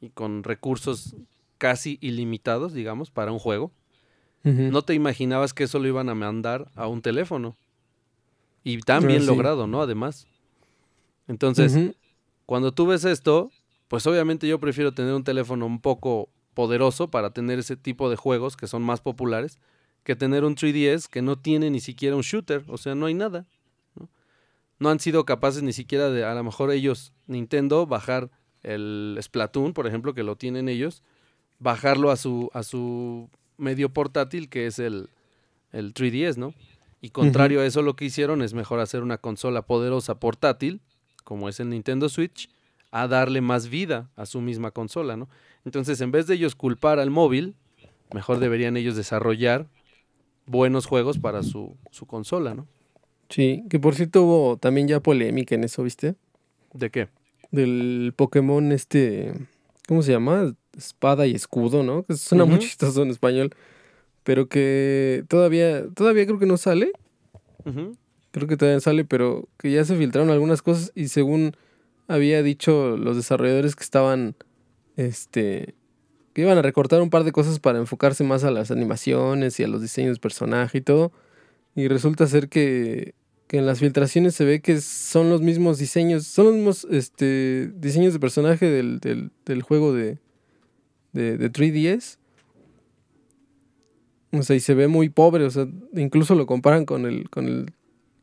Speaker 2: y con recursos casi ilimitados, digamos, para un juego. No te imaginabas que eso lo iban a mandar a un teléfono. Y tan bien logrado, ¿no? Además. Entonces, cuando tú ves esto, pues obviamente yo prefiero tener un teléfono un poco poderoso para tener ese tipo de juegos que son más populares que tener un 3DS que no tiene ni siquiera un shooter, o sea, no hay nada. no han sido capaces ni siquiera de, a lo mejor ellos, Nintendo, bajar el Splatoon, por ejemplo, que lo tienen ellos, bajarlo a su, a su medio portátil, que es el, el 3DS, ¿no? Y contrario a eso, lo que hicieron es mejor hacer una consola poderosa portátil, como es el Nintendo Switch, a darle más vida a su misma consola, ¿no? Entonces, en vez de ellos culpar al móvil, mejor deberían ellos desarrollar buenos juegos para su, su consola, ¿no?
Speaker 1: Sí, que por cierto hubo también ya polémica en eso, ¿viste?
Speaker 2: ¿De qué?
Speaker 1: Del Pokémon este, ¿cómo se llama? Espada y escudo, ¿no? Que suena muy
Speaker 2: Ujú.
Speaker 1: chistoso en español, pero que todavía, todavía creo que no sale.
Speaker 2: Ujú.
Speaker 1: Creo que todavía sale, pero que ya se filtraron algunas cosas y según había dicho los desarrolladores que estaban, este, que iban a recortar un par de cosas para enfocarse más a las animaciones y a los diseños de personaje y todo. Y resulta ser que, que en las filtraciones se ve que son los mismos diseños, son los mismos este, diseños de personaje del, del, del juego de, de, de 3DS. O sea, y se ve muy pobre, o sea, incluso lo comparan con el, con el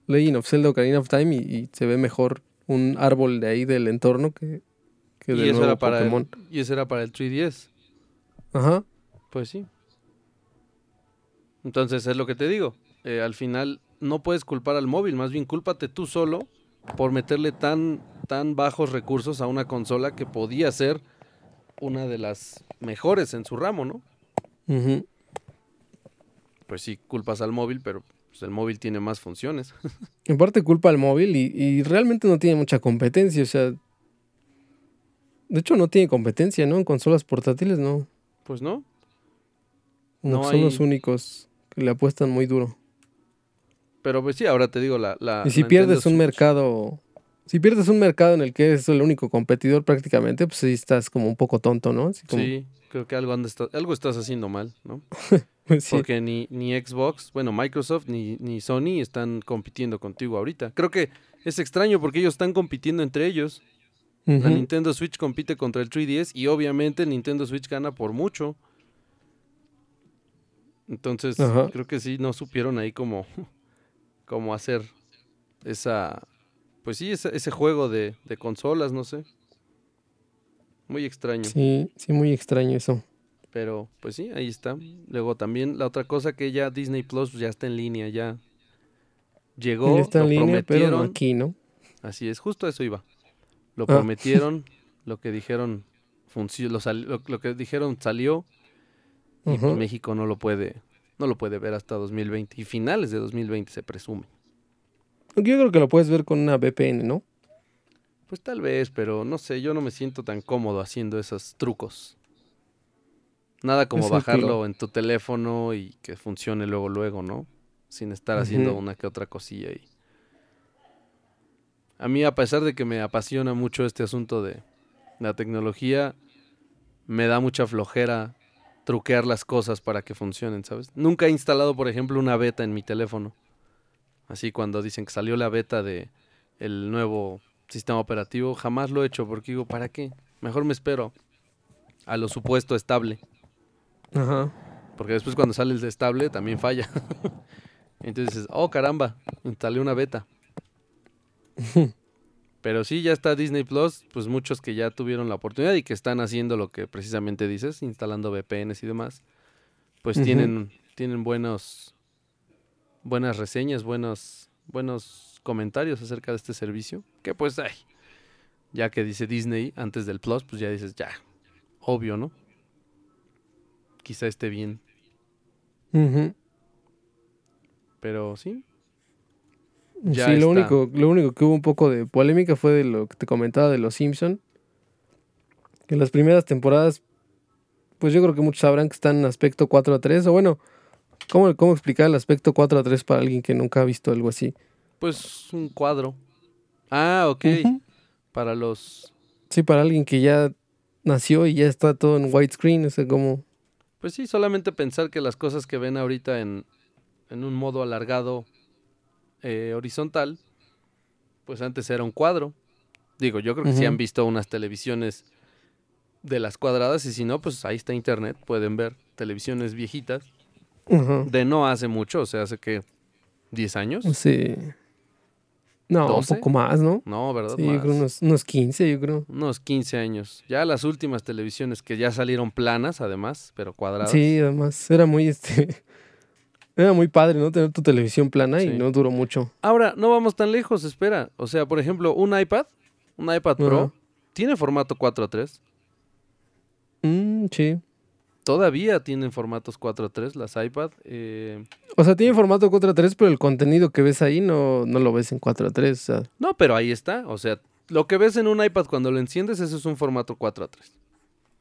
Speaker 1: Legend of Zelda Ocarina of Time y, y se ve mejor un árbol de ahí del entorno que, que
Speaker 2: Y eso,
Speaker 1: nuevo
Speaker 2: era para
Speaker 1: Pokémon.
Speaker 2: el, y eso era para el 3DS.
Speaker 1: Ajá.
Speaker 2: Pues sí. Entonces es lo que te digo. eh, al final no puedes culpar al móvil, más bien cúlpate tú solo por meterle tan, tan bajos recursos a una consola que podía ser una de las mejores en su ramo, ¿no?
Speaker 1: Ujú.
Speaker 2: Pues sí, culpas al móvil, pero pues, el móvil tiene más funciones.
Speaker 1: En parte culpa al móvil y, y realmente no tiene mucha competencia, o sea... De hecho no tiene competencia, ¿no? En consolas portátiles no.
Speaker 2: Pues no.
Speaker 1: No,
Speaker 2: No
Speaker 1: son
Speaker 2: hay-
Speaker 1: los únicos que le apuestan muy duro.
Speaker 2: Pero pues sí, ahora te digo, la... la
Speaker 1: y si pierdes un
Speaker 2: Switch-
Speaker 1: mercado... Si pierdes un mercado en el que eres el único competidor prácticamente, pues sí estás como un poco tonto, ¿no? Así como-
Speaker 2: Sí, creo que algo, anda- algo estás haciendo mal, ¿no?
Speaker 1: pues sí.
Speaker 2: Porque ni, ni Xbox, bueno, Microsoft ni, ni Sony están compitiendo contigo ahorita. Creo que es extraño porque ellos están compitiendo entre ellos. La. Nintendo Switch compite contra el 3DS y obviamente el Nintendo Switch gana por mucho. Entonces,
Speaker 1: Ajá.
Speaker 2: creo que sí, no supieron ahí cómo, cómo hacer esa, pues sí, ese, ese juego de, de consolas, no sé. Muy extraño.
Speaker 1: Sí, sí, muy extraño eso.
Speaker 2: Pero, pues sí, ahí está. Luego también la otra cosa que ya Disney Plus ya está en línea, ya llegó,
Speaker 1: Ya está en
Speaker 2: lo
Speaker 1: línea, pero no
Speaker 2: prometieron.
Speaker 1: aquí, ¿no?
Speaker 2: Así es, justo a eso iba. Lo
Speaker 1: Ah.
Speaker 2: prometieron, lo que dijeron lo, lo- lo que dijeron salió y pues. México no lo puede no lo puede ver hasta 2020 y finales de 2020 se presume.
Speaker 1: Aunque yo creo que lo puedes ver con una VPN, ¿no?
Speaker 2: Pues tal vez, pero no sé, yo no me siento tan cómodo haciendo esos trucos. Nada como bajarlo en tu teléfono y que funcione luego, luego, ¿no? Sin estar haciendo una que otra cosilla ahí. A mí, a pesar de que me apasiona mucho este asunto de la tecnología, me da mucha flojera truquear las cosas para que funcionen, ¿sabes? Nunca he instalado, por ejemplo, una beta en mi teléfono. Así cuando dicen que salió la beta de el nuevo sistema operativo, jamás lo he hecho porque digo, ¿para qué? Mejor me espero a lo supuesto estable.
Speaker 1: Ajá.
Speaker 2: Porque después cuando sale el estable también falla. Entonces dices, oh caramba, instalé una beta. Pero sí, ya está Disney Plus, pues muchos que ya tuvieron la oportunidad y que están haciendo lo que precisamente dices, instalando VPNs y demás, pues tienen, tienen buenos, buenas reseñas, buenos, buenos comentarios acerca de este servicio. Que pues, ay, ya que dice Disney antes del Plus, pues ya dices, ya, obvio, ¿no? Quizá esté bien. Pero sí. Ya
Speaker 1: sí, lo único, lo único que hubo un poco de polémica fue de lo que te comentaba de los Simpson. Que en las primeras temporadas, pues yo creo que muchos sabrán que están en aspecto 4 a 3. O bueno, ¿cómo, cómo explicar el aspecto 4 a 3 para alguien que nunca ha visto algo así?
Speaker 2: Pues un cuadro. Ah, ok. Para los.
Speaker 1: Sí, para alguien que ya nació y ya está todo en widescreen, o sea, como...
Speaker 2: Pues sí, solamente pensar que las cosas que ven ahorita en, en un modo alargado eh, horizontal, pues antes era un cuadro. Digo, yo creo que sí
Speaker 1: Ujú.
Speaker 2: han visto unas televisiones de las cuadradas y si no, pues ahí está internet, pueden ver televisiones viejitas De no hace mucho, o sea, hace que 10 años.
Speaker 1: Sí. No, un poco más, ¿no?
Speaker 2: No, ¿verdad?
Speaker 1: Sí, yo creo unos, unos 15, yo creo.
Speaker 2: Unos 15 años. Ya las últimas televisiones que ya salieron planas, además, pero cuadradas.
Speaker 1: Sí, además, era muy, este... Era muy padre, ¿no? Tener tu televisión plana
Speaker 2: Sí.
Speaker 1: y no duró mucho.
Speaker 2: Ahora, no vamos tan lejos, espera. O sea, por ejemplo, un iPad, un iPad Pro, tiene formato 4.3.
Speaker 1: Mm, sí.
Speaker 2: Todavía tienen formatos 4.3 las iPad. eh,
Speaker 1: O sea, tiene formato 4.3, pero el contenido que ves ahí no, no lo ves en 4.3. O sea,
Speaker 2: No, pero ahí está. O sea, lo que ves en un iPad cuando lo enciendes, eso es un formato 4.3.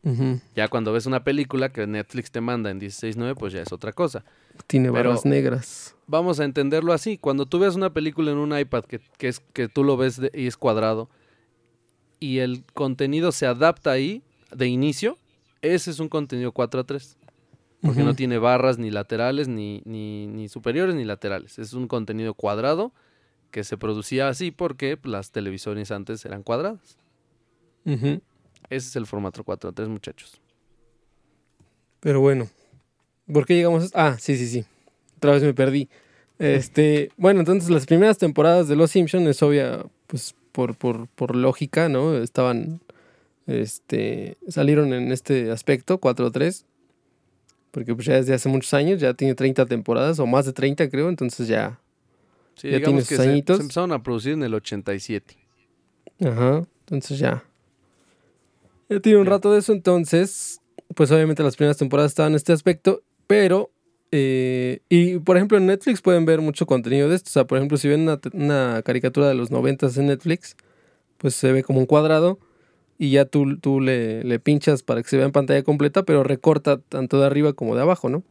Speaker 1: ujú.
Speaker 2: Ya cuando ves una película que Netflix te manda en 16.9, pues ya es otra cosa.
Speaker 1: tiene
Speaker 2: Pero-
Speaker 1: barras negras.
Speaker 2: Vamos a entenderlo así. Cuando tú ves una película en un iPad que, que es, que tú lo ves de- y es cuadrado y el contenido se adapta ahí de inicio, ese es un contenido 4 a 3. Porque no tiene barras ni laterales, ni, ni, ni superiores ni laterales. Es un contenido cuadrado que se producía así porque las televisiones antes eran cuadradas. Ese es el formato 4 a 3, muchachos.
Speaker 1: Pero bueno. ¿Por qué llegamos a? Ah, sí, sí, sí. Otra vez me perdí. Este, bueno, entonces las primeras temporadas de Los Simpsons es obvia, pues por, por, por lógica, ¿no? Estaban, este, salieron en este aspecto, 4-3. Porque pues ya desde hace muchos años, ya tiene 30 temporadas, o más de 30 creo, entonces ya.
Speaker 2: Sí,
Speaker 1: Ya tiene sus añitos.
Speaker 2: se empezaron a producir en el 87.
Speaker 1: Ajá, entonces ya. Ya tiene un rato de eso, entonces, pues obviamente las primeras temporadas estaban en este aspecto, pero, eh, y por ejemplo en Netflix pueden ver mucho contenido de esto, o sea, por ejemplo, si ven una, caricatura de los noventas en Netflix, pues se ve como un cuadrado y ya tú, tú le, le pinchas para que se vea en pantalla completa, pero recorta tanto de arriba como de abajo, ¿no?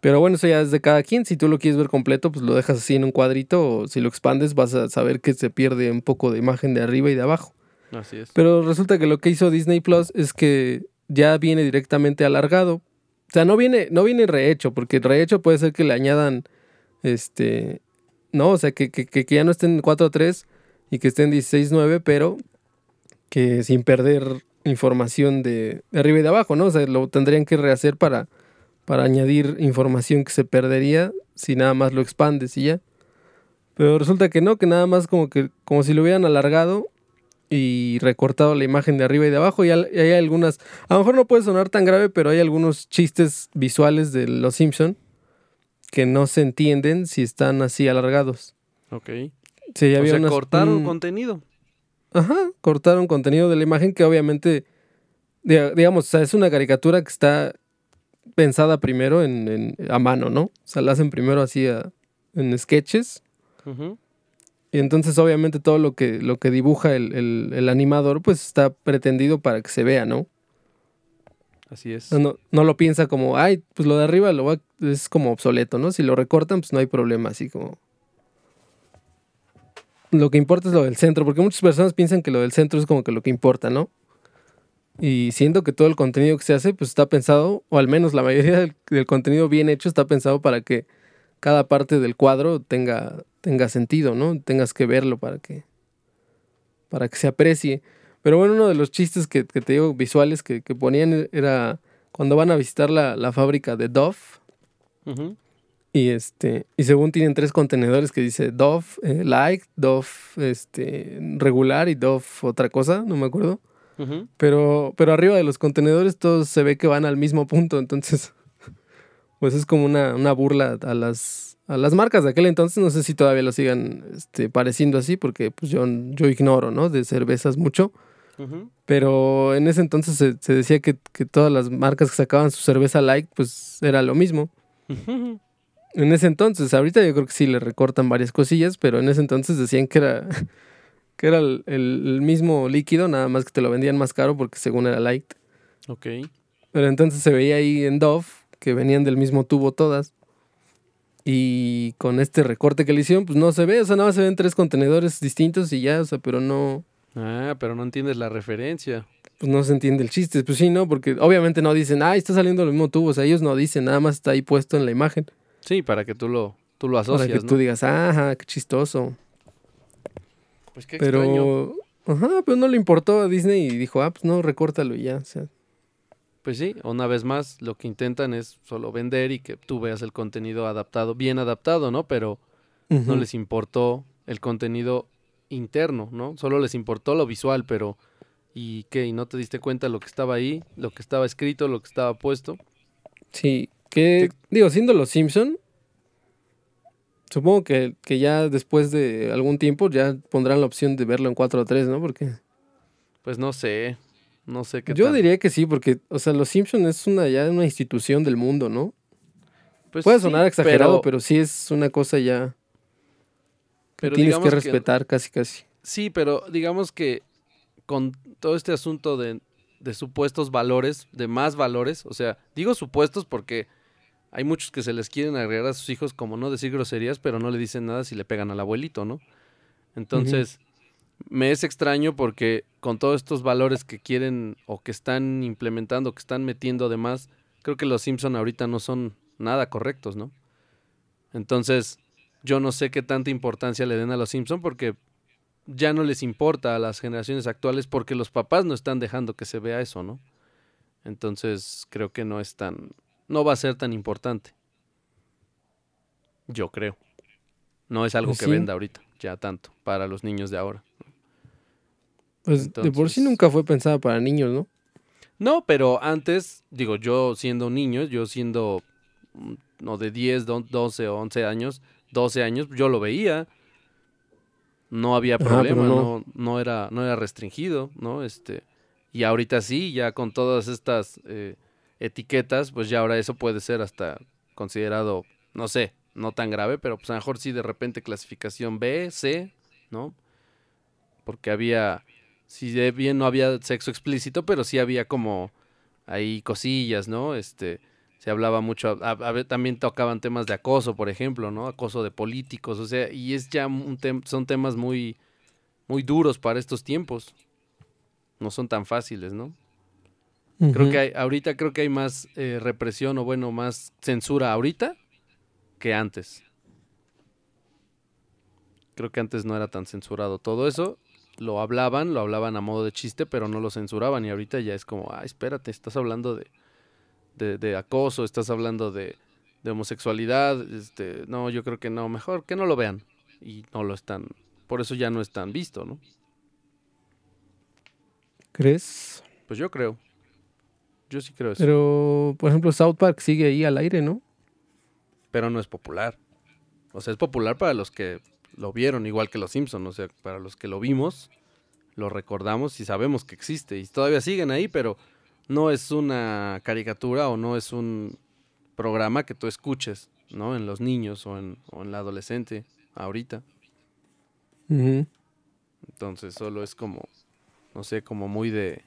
Speaker 1: Pero bueno, eso ya es de cada quien. Si tú lo quieres ver completo, pues lo dejas así en un cuadrito o si lo expandes vas a saber que se pierde un poco de imagen de arriba y de abajo.
Speaker 2: Así es.
Speaker 1: Pero resulta que lo que hizo Disney Plus es que ya viene directamente alargado. O sea, no viene, no viene rehecho, porque rehecho puede ser que le añadan, este, no, o sea, que, que, que- ya no estén en 4.3 y que estén 16.9, pero que sin perder información de, de arriba y de abajo, ¿no? O sea, lo tendrían que rehacer para, para añadir información que se perdería si nada más lo expandes y ya. Pero resulta que no, que nada más como que como si lo hubieran alargado y recortado la imagen de arriba y de abajo. Y hay algunas, a lo mejor no puede sonar tan grave, pero hay algunos chistes visuales de Los Simpson que no se entienden si están así alargados.
Speaker 2: Ok.
Speaker 1: Sí,
Speaker 2: o
Speaker 1: había
Speaker 2: sea,
Speaker 1: unas-
Speaker 2: cortaron
Speaker 1: un-
Speaker 2: contenido.
Speaker 1: Ajá, cortaron contenido de la imagen que obviamente, diga- digamos, o sea, es una caricatura que está pensada primero en, en- a mano, ¿no? O sea, la hacen primero así a- en sketches.
Speaker 2: Ujú.
Speaker 1: Y entonces obviamente todo lo que, lo que dibuja el, el- el animador pues está pretendido para que se vea, ¿no?
Speaker 2: Así es.
Speaker 1: No, no, lo piensa como, ay, pues lo de arriba lo va es como obsoleto, ¿no? Si lo recortan, pues no hay problema, así como... Lo que importa es lo del centro, porque muchas personas piensan que lo del centro es como que lo que importa, ¿no? Y siendo que todo el contenido que se hace, pues está pensado, o al menos la mayoría del, contenido bien hecho está pensado para que cada parte del cuadro tenga, tenga sentido, ¿no? Tengas que verlo para que, para que se aprecie. Pero bueno, uno de los chistes que, que te digo visuales que, que ponían era cuando van a visitar la, la fábrica de Dove.
Speaker 2: Ujú.
Speaker 1: Y este, y según tienen tres contenedores que dice Dove eh, Light, Dove este, regular y Dove otra cosa, no me acuerdo. Pero, pero arriba de los contenedores todos se ve que van al mismo punto, entonces pues es como una, una burla a las, a las marcas de aquel entonces. No sé si todavía lo sigan este, pareciendo así, porque pues yo, yo ignoro, ¿no? De cervezas mucho. Pero en ese entonces se, se decía que, que todas las marcas que sacaban su cerveza light, pues era lo mismo.
Speaker 2: Ujú.
Speaker 1: En ese entonces, ahorita yo creo que sí le recortan varias cosillas, pero en ese entonces decían que era, que era el, el- el mismo líquido, nada más que te lo vendían más caro porque según era light.
Speaker 2: Ok.
Speaker 1: Pero entonces se veía ahí en Dove que venían del mismo tubo todas. Y con este recorte que le hicieron, pues no se ve, o sea, nada más se ven tres contenedores distintos y ya, o sea, pero no,
Speaker 2: Ah, pero no entiendes la referencia.
Speaker 1: pues no se entiende el chiste. Pues sí, ¿no? Porque obviamente no dicen, ah, está saliendo el mismo tubo, o sea, ellos no dicen, nada más está ahí puesto en la imagen.
Speaker 2: Sí, para que tú lo, tú lo
Speaker 1: Para que
Speaker 2: asocias,
Speaker 1: tú
Speaker 2: ¿no?
Speaker 1: digas, ajá, qué chistoso.
Speaker 2: Pues qué extraño.
Speaker 1: Pero, ajá, pero no le importó a Disney y dijo, ah, pues no, recórtalo y ya. O sea,
Speaker 2: Pues sí, una vez más, lo que intentan es solo vender y que tú veas el contenido adaptado, bien adaptado, ¿no? Pero no les importó el contenido interno, ¿no? Solo les importó lo visual, pero ¿y qué? ¿Y no te diste cuenta lo que estaba ahí, lo que estaba escrito, lo que estaba puesto?
Speaker 1: Sí, que digo, siendo los Simpson, supongo que, que, ya después de algún tiempo ya pondrán la opción de verlo en 4 o 3, ¿no? Porque
Speaker 2: pues no sé, no sé qué
Speaker 1: Yo diría que sí, porque o sea, los Simpson es una ya una institución del mundo, ¿no? Pues Puede sonar exagerado, pero, sí es una cosa ya pero tienes que respetar casi casi.
Speaker 2: Sí, pero digamos que con todo este asunto de, de supuestos valores, de más valores, o sea, digo supuestos porque hay muchos que se les quieren agregar a sus hijos como no decir groserías, pero no le dicen nada si le pegan al abuelito, ¿no? Entonces, me es extraño porque con todos estos valores que quieren o que están implementando, que están metiendo además, creo que los Simpson ahorita no son nada correctos, ¿no? Entonces, yo no sé qué tanta importancia le den a los Simpson porque ya no les importa a las generaciones actuales porque los papás no están dejando que se vea eso, ¿no? Entonces, creo que no es tan no va a ser tan importante. Yo creo. No es algo pues que venda ahorita, ya tanto, para los niños de ahora.
Speaker 1: Pues de por sí nunca fue pensada para niños, ¿no?
Speaker 2: No, pero antes, digo, yo siendo niño, yo siendo mm, no de 10, 12 o 11 años, 12 años, yo lo veía. No había problema, no. no. era no era restringido, ¿no? Este, y ahorita sí, ya con todas estas eh, etiquetas, pues ya ahora eso puede ser hasta considerado, no sé, no tan grave, pero pues a lo mejor sí de repente clasificación B, C, ¿no? Porque había, si bien no había sexo explícito, pero sí había como ahí cosillas, ¿no? Este, se hablaba mucho, también tocaban temas de acoso, por ejemplo, ¿no? Acoso de políticos, o sea, y es ya un son temas muy, muy duros para estos tiempos. No son tan fáciles, ¿no? Creo que hay, ahorita creo que hay más eh, represión o bueno, más censura ahorita que antes. Creo que antes no era tan censurado todo eso. Lo hablaban, lo hablaban a modo de chiste, pero no lo censuraban. Y ahorita ya es como, ah, espérate, estás hablando de, de, acoso, estás hablando de, de, homosexualidad. Este, no, yo creo que no, mejor que no lo vean. Y no lo están, por eso ya no es tan visto, ¿no?
Speaker 1: ¿Crees?
Speaker 2: Pues yo creo. Yo sí creo eso.
Speaker 1: Pero, por ejemplo, South Park sigue ahí al aire, ¿no?
Speaker 2: Pero no es popular. O sea, es popular para los que lo vieron, igual que los Simpsons. O sea, para los que lo vimos, lo recordamos y sabemos que existe. Y todavía siguen ahí, pero no es una caricatura o no es un programa que tú escuches, ¿no? En los niños o en, o en la adolescente, ahorita. Entonces, solo es como, no sé, como muy de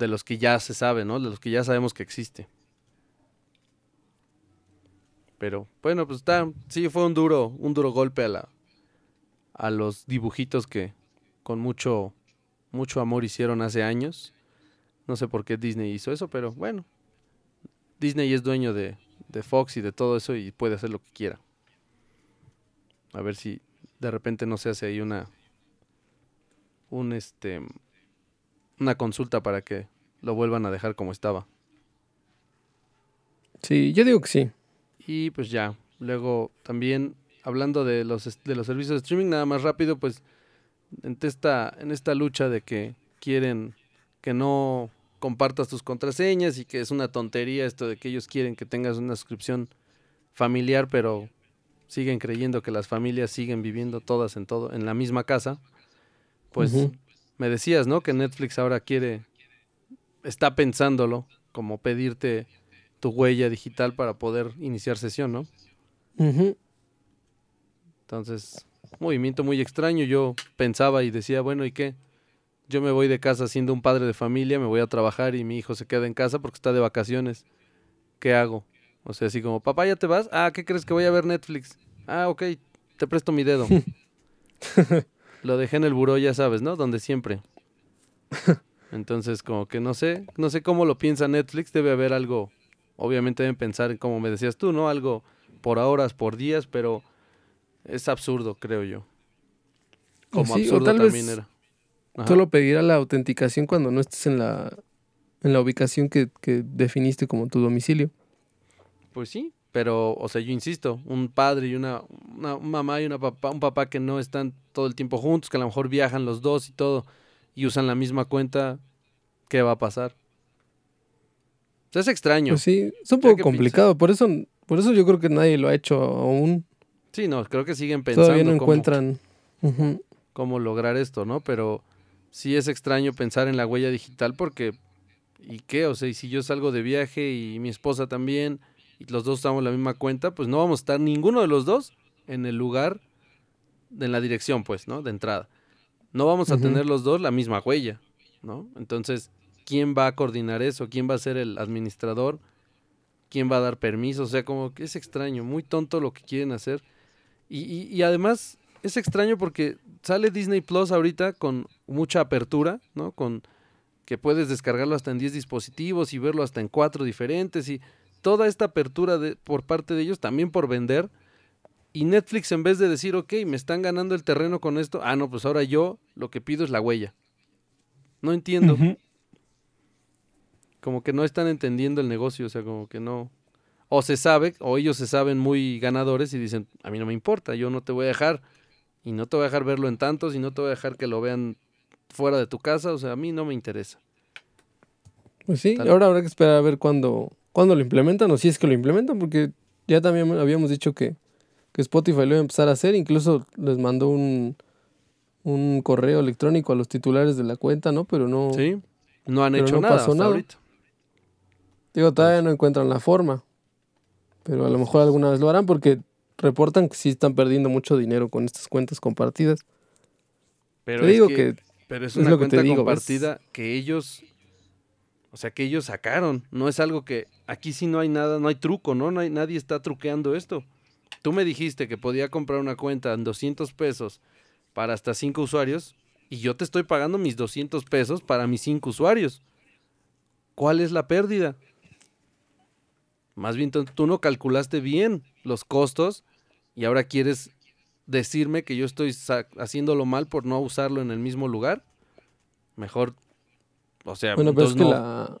Speaker 2: de los que ya se sabe, ¿no? De los que ya sabemos que existe. Pero bueno, pues está, sí fue un duro, un duro golpe a la a los dibujitos que con mucho mucho amor hicieron hace años. No sé por qué Disney hizo eso, pero bueno. Disney es dueño de, de Fox y de todo eso y puede hacer lo que quiera. A ver si de repente no se hace ahí una un este una consulta para que lo vuelvan a dejar como estaba.
Speaker 1: Sí, yo digo que sí.
Speaker 2: Y pues ya, luego también hablando de los, de los servicios de streaming, nada más rápido, pues en esta, en esta lucha de que quieren que no compartas tus contraseñas y que es una tontería esto de que ellos quieren que tengas una suscripción familiar, pero siguen creyendo que las familias siguen viviendo todas en todo en la misma casa. Pues me decías, ¿no? Que Netflix ahora quiere, está pensándolo, como pedirte tu huella digital para poder iniciar sesión, ¿no? Entonces, movimiento muy extraño. Yo pensaba y decía, bueno, ¿y qué? Yo me voy de casa siendo un padre de familia, me voy a trabajar y mi hijo se queda en casa porque está de vacaciones. ¿Qué hago? O sea, así como, papá, ¿ya te vas? Ah, ¿qué crees que voy a ver Netflix? Ah, ok, te presto mi dedo. Lo dejé en el buró, ya sabes, ¿no? Donde siempre. Entonces, como que no sé, no sé cómo lo piensa Netflix, debe haber algo, obviamente deben pensar, como me decías tú, ¿no? Algo por horas, por días, pero es absurdo, creo yo.
Speaker 1: Como absurdo también era. Solo pedirá la autenticación cuando no estés en la, en la ubicación que, que definiste como tu domicilio.
Speaker 2: Pues sí, Pero, o sea, yo insisto, un padre y una, una, mamá y una papá, un papá que no están todo el tiempo juntos, que a lo mejor viajan los dos y todo, y usan la misma cuenta, ¿qué va a pasar? O sea, es extraño.
Speaker 1: Pues sí, es un poco complicado, por eso, por eso yo creo que nadie lo ha hecho aún.
Speaker 2: Sí, no, creo que siguen pensando.
Speaker 1: Todavía no encuentran
Speaker 2: cómo lograr esto, ¿no? Pero sí es extraño pensar en la huella digital porque, ¿y qué? O sea, y si yo salgo de viaje y mi esposa también, y los dos usamos la misma cuenta, pues no vamos a estar ninguno de los dos en el lugar, en la dirección, pues, ¿no? De entrada. No vamos a tener los dos la misma huella, ¿no? Entonces, ¿quién va a coordinar eso? ¿Quién va a ser el administrador? ¿Quién va a dar permiso? O sea, como que es extraño, muy tonto lo que quieren hacer. Y, y, y además, es extraño porque sale Disney Plus ahorita con mucha apertura, ¿no? Con que puedes descargarlo hasta en 10 dispositivos y verlo hasta en 4 diferentes y toda esta apertura de, por parte de ellos también por vender. Y Netflix en vez de decir, ok, me están ganando el terreno con esto, ah, no, pues ahora yo lo que pido es la huella. No entiendo. Como que no están entendiendo el negocio, o sea, como que no. O se sabe, o ellos se saben muy ganadores y dicen, a mí no me importa, yo no te voy a dejar y no te voy a dejar verlo en tantos y no te voy a dejar que lo vean fuera de tu casa, o sea, a mí no me interesa.
Speaker 1: Pues sí, ahora habrá que esperar a ver cuándo, cuándo lo implementan o si es que lo implementan, porque ya también habíamos dicho que, que Spotify lo iba a empezar a hacer, incluso les mandó un, un correo electrónico a los titulares de la cuenta, ¿no? Pero no...
Speaker 2: Sí, no han hecho nada, hasta ahorita.
Speaker 1: Digo, todavía pues no encuentran la forma, pero a lo mejor alguna vez lo harán porque reportan que sí están perdiendo mucho dinero con estas cuentas compartidas.
Speaker 2: Pero te digo que, pero es una cuenta compartida que ellos, o sea, que ellos sacaron. No es algo que aquí sí no hay nada, no hay truco, ¿no? no hay, nadie está truqueando esto. Tú me dijiste que podía comprar una cuenta en 200 pesos para hasta 5 usuarios y yo te estoy pagando mis 200 pesos para mis 5 usuarios. ¿Cuál es la pérdida? Más bien tú no calculaste bien los costos y ahora quieres decirme que yo estoy haciéndolo mal por no usarlo en el mismo lugar. Mejor, o sea,
Speaker 1: bueno, pero es que la...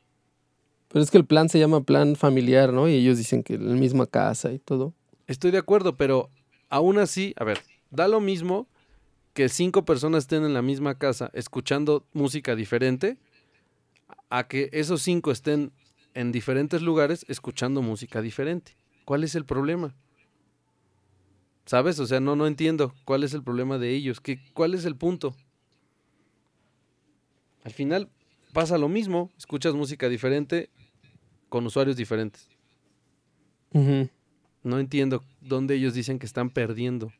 Speaker 1: Pero es que el plan se llama plan familiar, ¿no? Y ellos dicen que la misma casa y todo.
Speaker 2: Estoy de acuerdo, pero aún así, a ver, da lo mismo que cinco personas estén en la misma casa escuchando música diferente a que esos cinco estén en diferentes lugares escuchando música diferente. ¿Cuál es el problema? ¿Sabes? O sea, no, no entiendo cuál es el problema de ellos. ¿Qué, ¿Cuál es el punto? Al final pasa lo mismo. Escuchas música diferente con usuarios diferentes. No entiendo dónde ellos dicen que están perdiendo.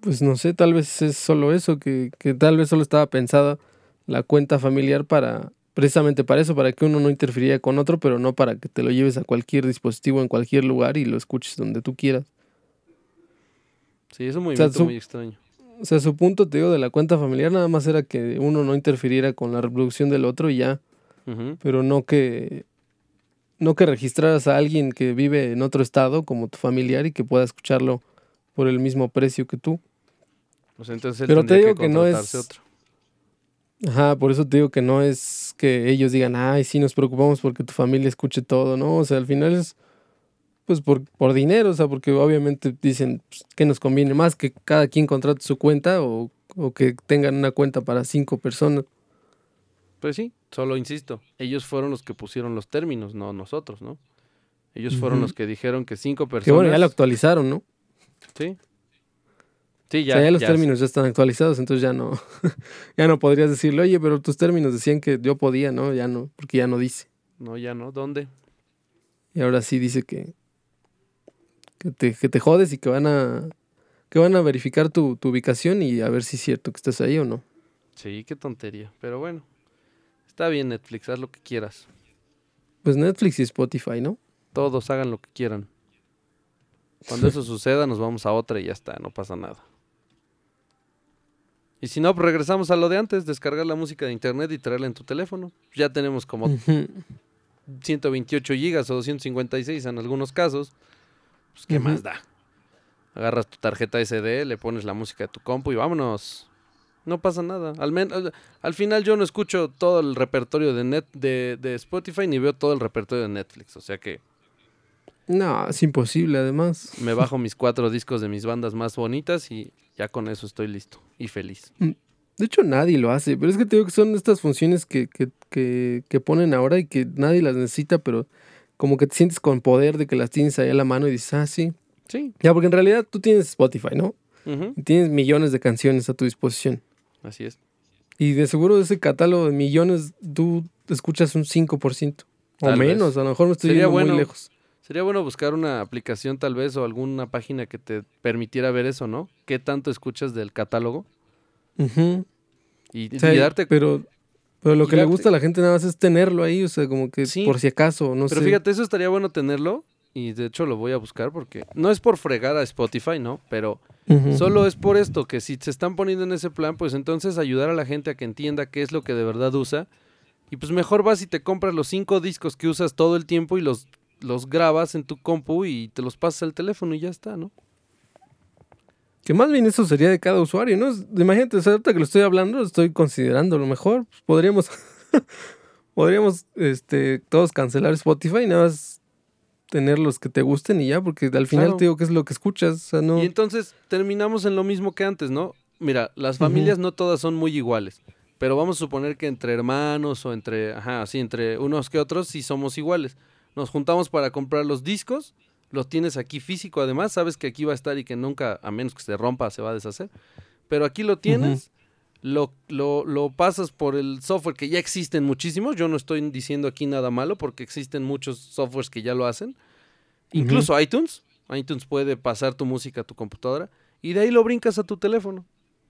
Speaker 1: Pues no sé, tal vez es solo eso, que, que tal vez solo estaba pensada la cuenta familiar para precisamente para eso, para que uno no interfiría con otro, pero no para que te lo lleves a cualquier dispositivo en cualquier lugar y lo escuches donde tú quieras.
Speaker 2: Sí, es un movimiento muy extraño.
Speaker 1: O sea, su punto, te digo, de la cuenta familiar nada más era que uno no interfiriera con la reproducción del otro y ya. Pero no que no que registraras a alguien que vive en otro estado como tu familiar y que pueda escucharlo por el mismo precio que tú.
Speaker 2: Pues entonces pero te digo que, no es otro.
Speaker 1: Ajá, por eso te digo que no es que ellos digan, ay, sí nos preocupamos porque tu familia escuche todo, ¿no? O sea, al final es pues por, por dinero, o sea, porque obviamente dicen pues, que nos conviene más que cada quien contrate su cuenta o, que tengan una cuenta para cinco personas.
Speaker 2: Pues sí, solo insisto, ellos fueron los que pusieron los términos, no nosotros, ¿no? Ellos fueron los que dijeron que cinco personas. Que
Speaker 1: bueno, ya lo actualizaron, ¿no?
Speaker 2: Sí,
Speaker 1: ya, los términos ya están actualizados, entonces ya no, ya no podrías decirle, oye, pero tus términos decían que yo podía, ¿no? Ya no, porque ya no dice.
Speaker 2: No, ya no, ¿dónde?
Speaker 1: Y ahora sí dice que, que, te, que te jodes y que van a, que van a verificar tu, tu ubicación y a ver si es cierto que estás ahí o no.
Speaker 2: Sí, qué tontería, pero bueno, está bien Netflix, haz lo que quieras.
Speaker 1: Pues Netflix y Spotify, ¿no?
Speaker 2: Todos hagan lo que quieran. Cuando eso suceda, nos vamos a otra y ya está, no pasa nada. Y si no, pues regresamos a lo de antes, descargar la música de internet y traerla en tu teléfono. Ya tenemos como 128 gigas o 256 en algunos casos. Pues, ¿qué más da? Agarras tu tarjeta SD, le pones la música de tu compu y vámonos. No pasa nada. Al, men- al final yo no escucho todo el repertorio de, net, de, de Spotify ni veo todo el repertorio de Netflix. O sea que
Speaker 1: No, es imposible además.
Speaker 2: me bajo mis cuatro discos de mis bandas más bonitas y ya con eso estoy listo y feliz.
Speaker 1: De hecho, nadie lo hace, pero es que te digo que son estas funciones que, que, que, que ponen ahora y que nadie las necesita, pero como que te sientes con poder de que las tienes ahí a la mano y dices, ah, sí.
Speaker 2: Sí.
Speaker 1: Ya, porque en realidad tú tienes Spotify, ¿no? Y tienes millones de canciones a tu disposición.
Speaker 2: Así es.
Speaker 1: Y de seguro de ese catálogo de millones, tú escuchas un 5%. O
Speaker 2: Tal vez.
Speaker 1: menos, a lo mejor me estoy
Speaker 2: Sería
Speaker 1: yendo
Speaker 2: bueno.
Speaker 1: muy lejos.
Speaker 2: Sería bueno buscar una aplicación tal vez o alguna página que te permitiera ver eso, ¿no? ¿Qué tanto escuchas del catálogo?
Speaker 1: Ujú.
Speaker 2: Y,
Speaker 1: O sea,
Speaker 2: y darte...
Speaker 1: pero, pero lo que le gusta a la gente nada más es tenerlo ahí, o sea, como que
Speaker 2: Sí.
Speaker 1: por si acaso, no
Speaker 2: Pero
Speaker 1: sé.
Speaker 2: fíjate, eso estaría bueno tenerlo. Y de hecho lo voy a buscar porque no es por fregar a Spotify, ¿no? Pero solo es por esto, que si se están poniendo en ese plan, pues entonces ayudar a la gente a que entienda qué es lo que de verdad usa. Y pues mejor vas y te compras los cinco discos que usas todo el tiempo y los, los grabas en tu compu y te los pasas al teléfono y ya está, ¿no?
Speaker 1: Que más bien eso sería de cada usuario, ¿no? Imagínate, o sea, ahorita que lo estoy hablando, estoy considerando lo mejor. pues, podríamos, podríamos, este, todos cancelar Spotify y nada más tener los que te gusten y ya, porque al final
Speaker 2: Claro.
Speaker 1: te digo que es lo que escuchas, o sea, no.
Speaker 2: Y entonces terminamos en lo mismo que antes, ¿no? Mira, las familias no todas son muy iguales, pero vamos a suponer que entre hermanos o entre, ajá, sí, entre unos que otros sí somos iguales. Nos juntamos para comprar los discos, los tienes aquí físico además, sabes que aquí va a estar y que nunca, a menos que se rompa, se va a deshacer. Pero aquí lo tienes, lo, lo, lo pasas por el software que ya existen muchísimos, yo no estoy diciendo aquí nada malo porque existen muchos softwares que ya lo hacen. Incluso iTunes, iTunes puede pasar tu música a tu computadora y de ahí lo brincas a tu teléfono.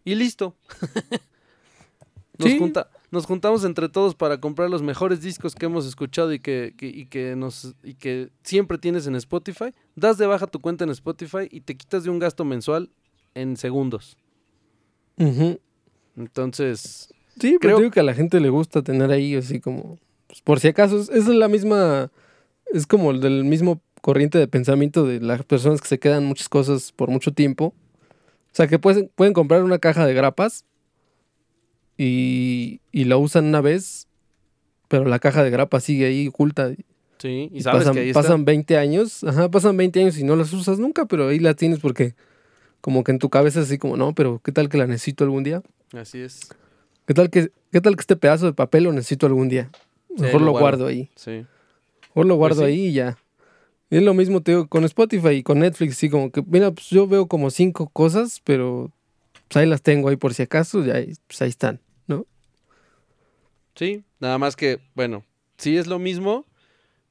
Speaker 2: Y listo. nos,
Speaker 1: Sí.
Speaker 2: junta- nos juntamos entre todos para comprar los mejores discos que hemos escuchado y que, que- y que nos y que siempre tienes en Spotify. Das de baja tu cuenta en Spotify y te quitas de un gasto mensual en segundos. Entonces,
Speaker 1: Sí, pero
Speaker 2: Creo-
Speaker 1: digo que a la gente le gusta tener ahí así como, pues, por si acaso, es- es la misma, es como el del mismo corriente de pensamiento de las personas que se quedan muchas cosas por mucho tiempo. O sea, que pueden, pueden comprar una caja de grapas y, y la usan una vez, pero la caja de grapas sigue ahí oculta.
Speaker 2: sí, y
Speaker 1: Y
Speaker 2: sabes
Speaker 1: pasan,
Speaker 2: que ahí está.
Speaker 1: pasan 20 años, ajá, pasan 20 años y no las usas nunca, pero ahí la tienes porque como que en tu cabeza así como, no, pero ¿qué tal que la necesito algún día?
Speaker 2: Así es.
Speaker 1: ¿Qué tal que, qué tal que este pedazo de papel lo necesito algún día? Mejor
Speaker 2: lo
Speaker 1: lo
Speaker 2: guardo.
Speaker 1: guardo ahí.
Speaker 2: Sí.
Speaker 1: Mejor lo guardo
Speaker 2: sí.
Speaker 1: ahí y ya. Y es lo mismo, te digo, con Spotify y con Netflix, sí, como que, mira, pues yo veo como cinco cosas, pero pues ahí las tengo ahí por si acaso, ahí- pues ahí están.
Speaker 2: Sí, nada más que, bueno, sí es lo mismo,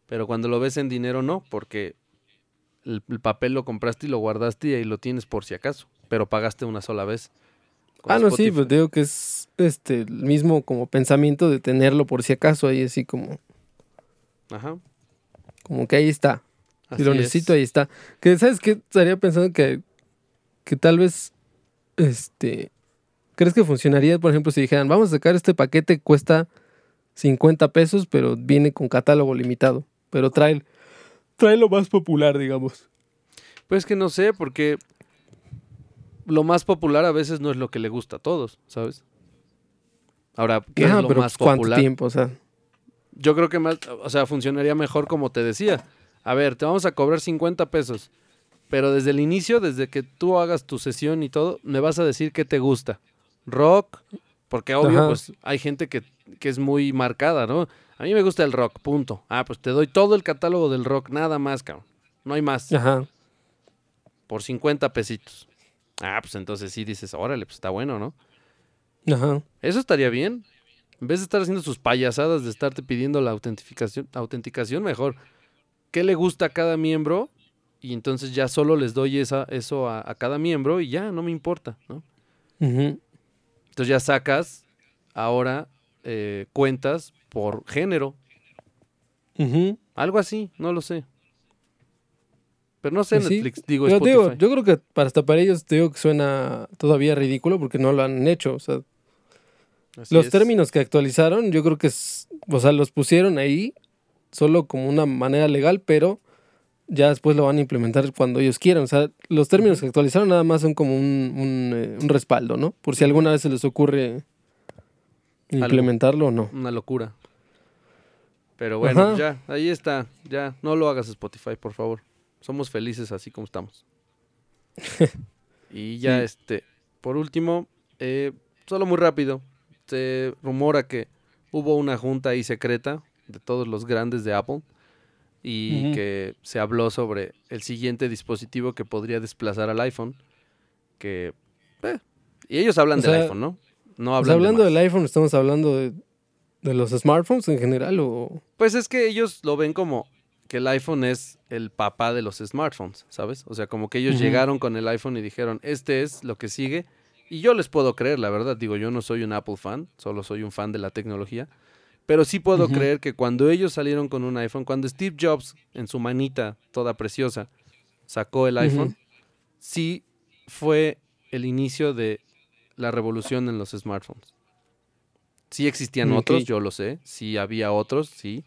Speaker 2: pero cuando lo ves en dinero no, porque el, el papel lo compraste y lo guardaste y ahí lo tienes por si acaso, pero pagaste una sola vez.
Speaker 1: Ah, no, sí, pues digo que es este el mismo como pensamiento de tenerlo por si acaso ahí así como,
Speaker 2: Ajá.
Speaker 1: como que ahí está.
Speaker 2: así
Speaker 1: si lo
Speaker 2: es.
Speaker 1: necesito, ahí está. Que, ¿sabes qué? Estaría pensando que, que tal vez, este, ¿crees que funcionaría, por ejemplo, si dijeran, vamos a sacar este paquete, cuesta 50 pesos, pero viene con catálogo limitado, pero trae, trae lo más popular, digamos.
Speaker 2: Pues que no sé, porque lo más popular a veces no es lo que le gusta a todos, ¿sabes? Ahora, ¿qué es lo
Speaker 1: pero
Speaker 2: más
Speaker 1: pues, ¿cuánto
Speaker 2: popular?
Speaker 1: tiempo? O sea,
Speaker 2: Yo creo que más, o sea, funcionaría mejor como te decía. A ver, te vamos a cobrar 50 pesos, pero desde el inicio, desde que tú hagas tu sesión y todo, me vas a decir qué te gusta. Rock, porque obvio,
Speaker 1: Ajá.
Speaker 2: pues hay gente que, que es muy marcada, ¿no? A mí me gusta el rock, punto. Ah, pues te doy todo el catálogo del rock, nada más, cabrón. No hay más,
Speaker 1: ajá.
Speaker 2: por 50 pesitos. Ah, pues entonces sí dices, órale, pues está bueno, ¿no?
Speaker 1: Ajá.
Speaker 2: Eso estaría bien. En vez de estar haciendo sus payasadas de estarte pidiendo la autentificación, autenticación mejor. ¿Qué le gusta a cada miembro? Y entonces ya solo les doy esa, eso a, a cada miembro y ya, no me importa, ¿no?
Speaker 1: ujú.
Speaker 2: Entonces ya sacas ahora eh, cuentas por género. Algo así, no lo sé. Pero no sé
Speaker 1: Pues sí,
Speaker 2: Netflix, digo
Speaker 1: Pero
Speaker 2: Spotify.
Speaker 1: digo, yo creo que para hasta para ellos te digo que suena todavía ridículo porque no lo han hecho. O sea,
Speaker 2: Así
Speaker 1: los
Speaker 2: es.
Speaker 1: términos que actualizaron, yo creo que es, o sea, los pusieron ahí solo como una manera legal, pero ya después lo van a implementar cuando ellos quieran. O sea, los términos que actualizaron nada más son como un, un, eh, un respaldo, ¿no? Por si alguna vez se les ocurre implementarlo o no.
Speaker 2: Una locura. Pero bueno,
Speaker 1: Ajá.
Speaker 2: ya, ahí está. Ya, no lo hagas Spotify, por favor. Somos felices así como estamos. y ya,
Speaker 1: Sí.
Speaker 2: este, por último, eh, solo muy rápido, se rumora que hubo una junta ahí secreta de todos los grandes de Apple y que se habló sobre el siguiente dispositivo que podría desplazar al iPhone. Que, eh, y ellos hablan
Speaker 1: O
Speaker 2: del
Speaker 1: sea,
Speaker 2: iPhone, ¿no? No
Speaker 1: O
Speaker 2: hablan
Speaker 1: sea,
Speaker 2: de
Speaker 1: hablando del iPhone, ¿estamos hablando de, de los smartphones en general o...?
Speaker 2: Pues es que ellos lo ven como que el iPhone es el papá de los smartphones, ¿sabes? O sea, como que ellos llegaron con el iPhone y dijeron, este es lo que sigue. Y yo les puedo creer, la verdad. Digo, yo no soy un Apple fan, solo soy un fan de la tecnología. Pero sí puedo creer que cuando ellos salieron con un iPhone, cuando Steve Jobs en su manita toda preciosa sacó el iPhone, sí fue el inicio de la revolución en los smartphones. Sí existían otros, yo lo sé, sí había otros, sí,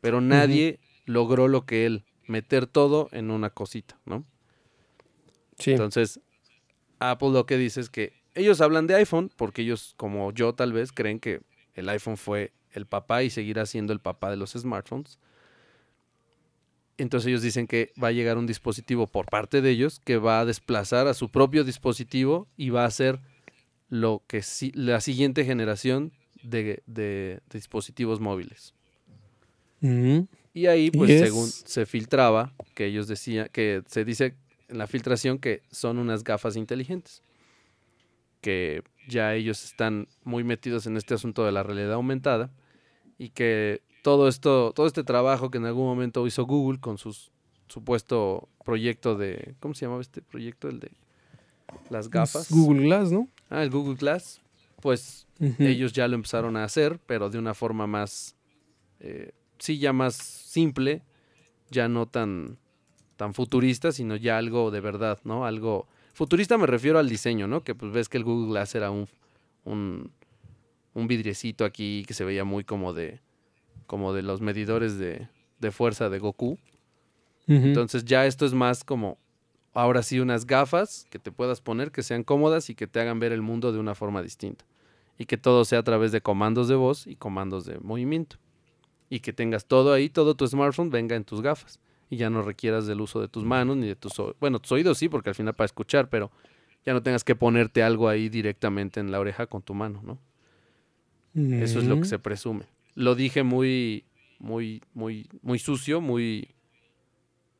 Speaker 2: pero nadie logró lo que él, meter todo en una cosita, ¿no?
Speaker 1: Sí.
Speaker 2: Entonces, Apple lo que dice es que ellos hablan de iPhone porque ellos, como yo tal vez, creen que el iPhone fue el papá y seguirá siendo el papá de los smartphones. Entonces ellos dicen que va a llegar un dispositivo por parte de ellos que va a desplazar a su propio dispositivo y va a ser lo que si- la siguiente generación de, de dispositivos móviles.
Speaker 1: Ujú.
Speaker 2: Y ahí, pues,
Speaker 1: es?
Speaker 2: según se filtraba, que ellos decían, que se dice en la filtración que son unas gafas inteligentes. Que ya ellos están muy metidos en este asunto de la realidad aumentada. Y que todo esto, todo este trabajo que en algún momento hizo Google con su supuesto proyecto de. ¿Cómo se llamaba este proyecto? El de las gafas.
Speaker 1: Google Glass, ¿no?
Speaker 2: Ah, el Google Glass. Pues ellos ya lo empezaron a hacer, pero de una forma más, eh, sí, ya más simple, ya no tan, tan futurista, sino ya algo de verdad, ¿no? Algo futurista me refiero al diseño, ¿no? Que pues ves que el Google Glass era un, un, un vidriecito aquí que se veía muy como de, como de los medidores de, de fuerza de Goku. Entonces ya esto es más como, ahora sí, unas gafas que te puedas poner, que sean cómodas y que te hagan ver el mundo de una forma distinta. Y que todo sea a través de comandos de voz y comandos de movimiento. Y que tengas todo ahí, todo tu smartphone venga en tus gafas. Y ya no requieras del uso de tus manos ni de tus oídos. Bueno, tus oídos sí, porque al final para escuchar, pero ya no tengas que ponerte algo ahí directamente en la oreja con tu mano, ¿no? Eso es lo que
Speaker 1: Ujú.
Speaker 2: se presume. Lo dije muy, muy, muy, muy sucio, muy,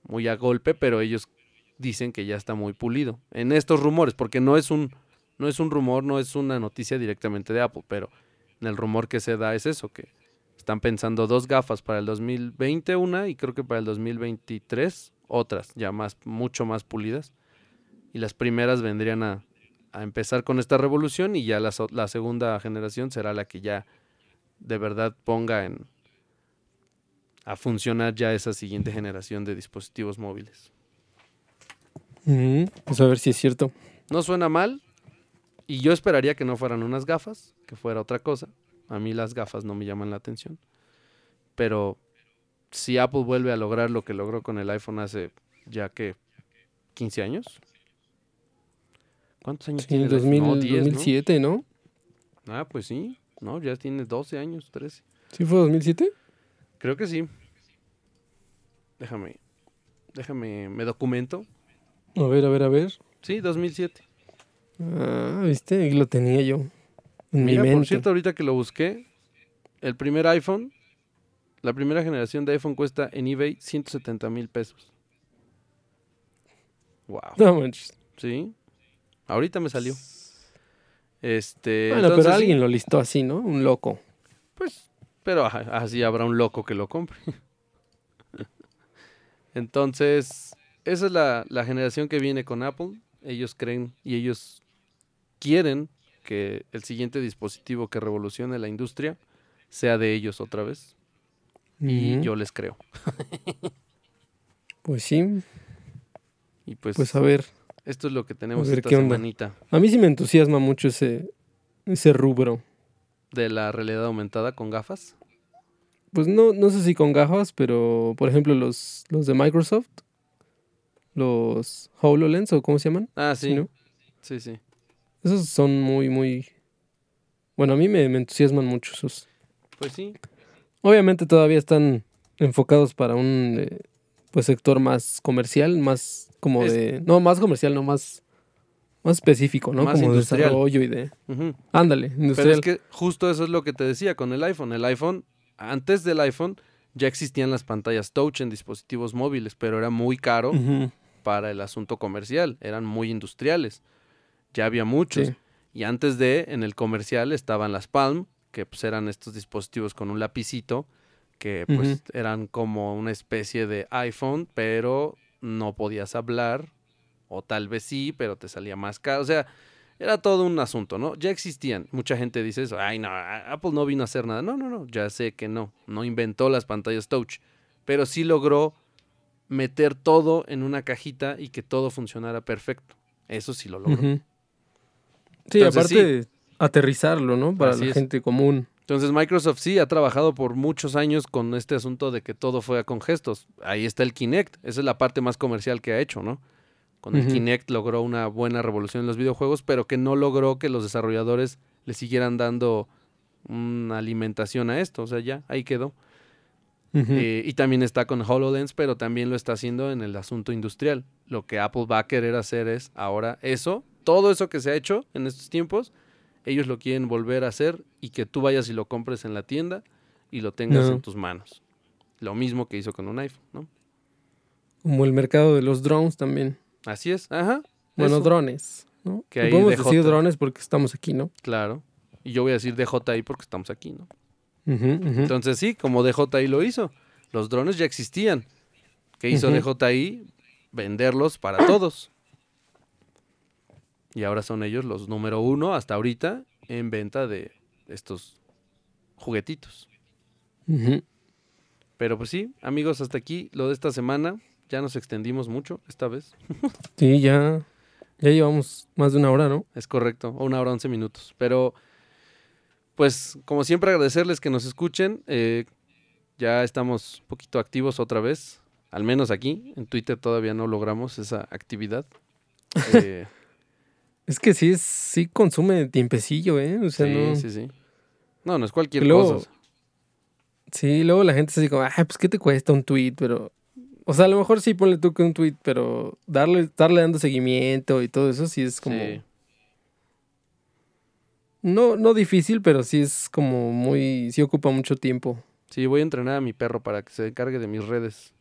Speaker 2: muy a golpe, pero ellos dicen que ya está muy pulido. En estos rumores, porque no es un, no es un rumor, no es una noticia directamente de Apple, pero en el rumor que se da es eso, que están pensando dos gafas para el 2020 una y creo que para el 2023 otras, ya más, mucho más pulidas. Y las primeras vendrían a, a empezar con esta revolución y ya la, segunda generación será la que ya de verdad ponga en a funcionar ya esa siguiente generación de dispositivos móviles.
Speaker 1: Pues a ver si es cierto.
Speaker 2: No suena mal y yo esperaría que no fueran unas gafas, que fuera otra cosa. A mí las gafas no me llaman la atención. Pero si Apple vuelve a lograr lo que logró con el iPhone hace ya que 15 años. ¿Cuántos años
Speaker 1: Sí,
Speaker 2: tiene el
Speaker 1: 2000,
Speaker 2: iPhone? No, 10, ¿no?
Speaker 1: 2007, ¿no?
Speaker 2: Ah, pues sí. No, ya tiene 12 años, 13.
Speaker 1: ¿Sí fue 2007?
Speaker 2: Creo que sí. Déjame. Déjame. Me documento.
Speaker 1: A ver, a ver, a ver.
Speaker 2: Sí, 2007.
Speaker 1: Ah, viste, Ahí lo tenía yo. En
Speaker 2: Mira,
Speaker 1: mi mente.
Speaker 2: por cierto, ahorita que lo busqué, el primer iPhone, la primera generación de iPhone cuesta en eBay 170 mil pesos. Wow.
Speaker 1: No manches.
Speaker 2: Sí. Ahorita me salió. Este.
Speaker 1: Bueno,
Speaker 2: entonces
Speaker 1: pero alguien lo listó así, ¿no? Un loco.
Speaker 2: Pues, pero así habrá un loco que lo compre. Entonces, esa es la, la generación que viene con Apple. Ellos creen y ellos quieren que el siguiente dispositivo que revolucione la industria sea de ellos otra vez. Y yo les creo.
Speaker 1: Pues sí,
Speaker 2: Y pues,
Speaker 1: pues a ver.
Speaker 2: Esto es lo que tenemos
Speaker 1: ver
Speaker 2: esta semanita
Speaker 1: A mí sí me entusiasma mucho ese, ese rubro.
Speaker 2: de la realidad aumentada con gafas.
Speaker 1: Pues no, no sé si con gafas, pero por ejemplo los, los de Microsoft los HoloLens o cómo se llaman.
Speaker 2: Ah,
Speaker 1: Sí,
Speaker 2: sí.
Speaker 1: ¿no?
Speaker 2: Sí, sí.
Speaker 1: Esos son muy, muy... Bueno, a mí me, me entusiasman mucho esos.
Speaker 2: Pues sí.
Speaker 1: Obviamente todavía están enfocados para un eh, pues sector más comercial, más como
Speaker 2: Es-
Speaker 1: de... No, más comercial, no, más, más específico, ¿no?
Speaker 2: Más
Speaker 1: como de
Speaker 2: industrial.
Speaker 1: desarrollo y de... Ándale,
Speaker 2: Pero
Speaker 1: industrial.
Speaker 2: es que justo eso es lo que te decía con el iPhone. El iPhone, antes del iPhone, ya existían las pantallas touch en dispositivos móviles, pero era muy caro para el asunto comercial. Eran muy industriales. Ya había muchos.
Speaker 1: sí.
Speaker 2: Y antes de, en el comercial, estaban las Palm, que pues eran estos dispositivos con un lapicito, que pues eran como una especie de iPhone, pero no podías hablar, o tal vez sí, pero te salía más caro. O sea, era todo un asunto, ¿no? Ya existían. Mucha gente dice eso, ay, no, Apple no vino a hacer nada. No, no, no, ya sé que no. No inventó las pantallas touch, pero sí logró meter todo en una cajita y que todo funcionara perfecto. Eso sí lo logró.
Speaker 1: Sí,
Speaker 2: Entonces,
Speaker 1: aparte aterrizarlo, ¿no? Para
Speaker 2: Así
Speaker 1: la
Speaker 2: es.
Speaker 1: gente común.
Speaker 2: Entonces Microsoft sí ha trabajado por muchos años con este asunto de que todo fuera con gestos. Ahí está el Kinect, esa es la parte más comercial que ha hecho, ¿no? Con el. Kinect logró una buena revolución en los videojuegos, pero que no logró que los desarrolladores le siguieran dando una alimentación a esto. O sea, ya, ahí quedó. Eh, y también está con HoloLens, pero también lo está haciendo en el asunto industrial. Lo que Apple va a querer hacer es ahora eso, todo eso que se ha hecho en estos tiempos, ellos lo quieren volver a hacer y que tú vayas y lo compres en la tienda y lo tengas
Speaker 1: No.
Speaker 2: en tus manos. Lo mismo que hizo con un iPhone, ¿no?
Speaker 1: Como el mercado de los drones también.
Speaker 2: Así es, ajá.
Speaker 1: Bueno,
Speaker 2: eso,
Speaker 1: drones, ¿no?
Speaker 2: Que ahí
Speaker 1: podemos
Speaker 2: DJ.
Speaker 1: decir drones porque estamos aquí, ¿no?
Speaker 2: Claro. Y yo voy a decir DJI porque estamos aquí, ¿no? Entonces sí, como DJI lo hizo. Los drones ya existían. ¿Qué hizo. DJI? Venderlos para todos. Y ahora son ellos los número uno hasta ahorita en venta de estos juguetitos. Pero pues sí, amigos, hasta aquí lo de esta semana. Ya nos extendimos mucho esta vez.
Speaker 1: Sí, ya, ya llevamos más de una hora, ¿no?
Speaker 2: Es correcto, una hora once minutos. Pero, pues, como siempre, agradecerles que nos escuchen. Eh, ya estamos un poquito activos otra vez, al menos aquí. En Twitter todavía no logramos esa actividad. Eh,
Speaker 1: Es que sí, es, sí consume tiempecillo, ¿eh? O sea,
Speaker 2: sí,
Speaker 1: no...
Speaker 2: sí, sí. No, no es cualquier
Speaker 1: luego-
Speaker 2: cosa.
Speaker 1: Sí, luego la gente se dice como, ah, pues ¿qué te cuesta un tweet? Pero, o sea, a lo mejor sí ponle tú que un tweet, pero darle, estarle dando seguimiento y todo eso sí es como,
Speaker 2: Sí.
Speaker 1: no, no difícil, pero sí es como muy, sí ocupa mucho tiempo.
Speaker 2: Sí, voy a entrenar a mi perro para que se encargue de mis redes.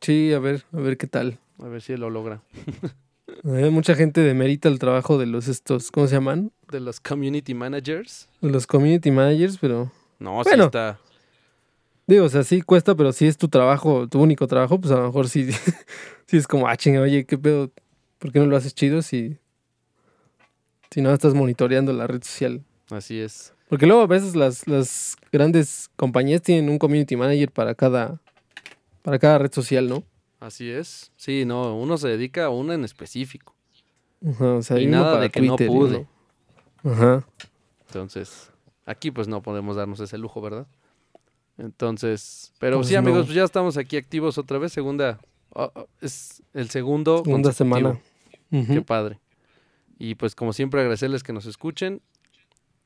Speaker 1: Sí, a ver, a ver qué tal.
Speaker 2: A ver si él lo logra.
Speaker 1: Eh, mucha gente demerita el trabajo de los estos, ¿cómo se llaman?
Speaker 2: De los community managers.
Speaker 1: De los community managers, pero
Speaker 2: No, sí
Speaker 1: Bueno.
Speaker 2: está.
Speaker 1: digo, o sea, sí cuesta, pero si es tu trabajo, tu único trabajo, pues a lo mejor sí, sí es como, ah, chinga, oye, ¿qué pedo? ¿Por qué no lo haces chido si, si no estás monitoreando la red social?
Speaker 2: Así es.
Speaker 1: Porque luego a veces las, las grandes compañías tienen un community manager para cada, para cada red social, ¿no?
Speaker 2: Así es. Sí, no, uno se dedica a una en específico.
Speaker 1: Ajá, o sea,
Speaker 2: y
Speaker 1: uno
Speaker 2: nada de que no
Speaker 1: Twitter
Speaker 2: pude.
Speaker 1: uno- Ajá.
Speaker 2: Entonces, aquí pues no podemos darnos ese lujo, ¿verdad? Entonces, pero
Speaker 1: Pues
Speaker 2: sí, amigos, pues ya estamos aquí activos otra vez. Segunda, oh, oh, es el segundo.
Speaker 1: Segunda semana.
Speaker 2: Qué padre. Y pues como siempre agradecerles que nos escuchen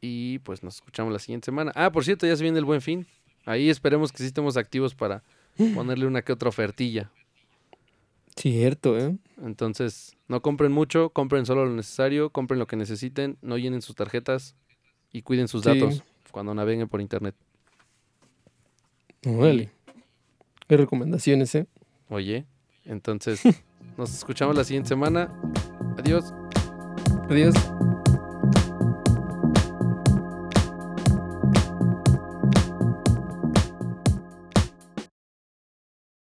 Speaker 2: y pues nos escuchamos la siguiente semana. Ah, por cierto, ya se viene el buen fin. Ahí esperemos que sí estemos activos para ponerle una que otra ofertilla.
Speaker 1: Cierto, ¿eh?
Speaker 2: Entonces, no compren mucho, compren solo lo necesario, compren lo que necesiten, no llenen sus tarjetas y cuiden sus
Speaker 1: Sí.
Speaker 2: datos cuando naveguen por internet.
Speaker 1: Órale. Qué recomendaciones, ¿eh?
Speaker 2: Oye, entonces nos escuchamos la siguiente semana. Adiós.
Speaker 1: Adiós.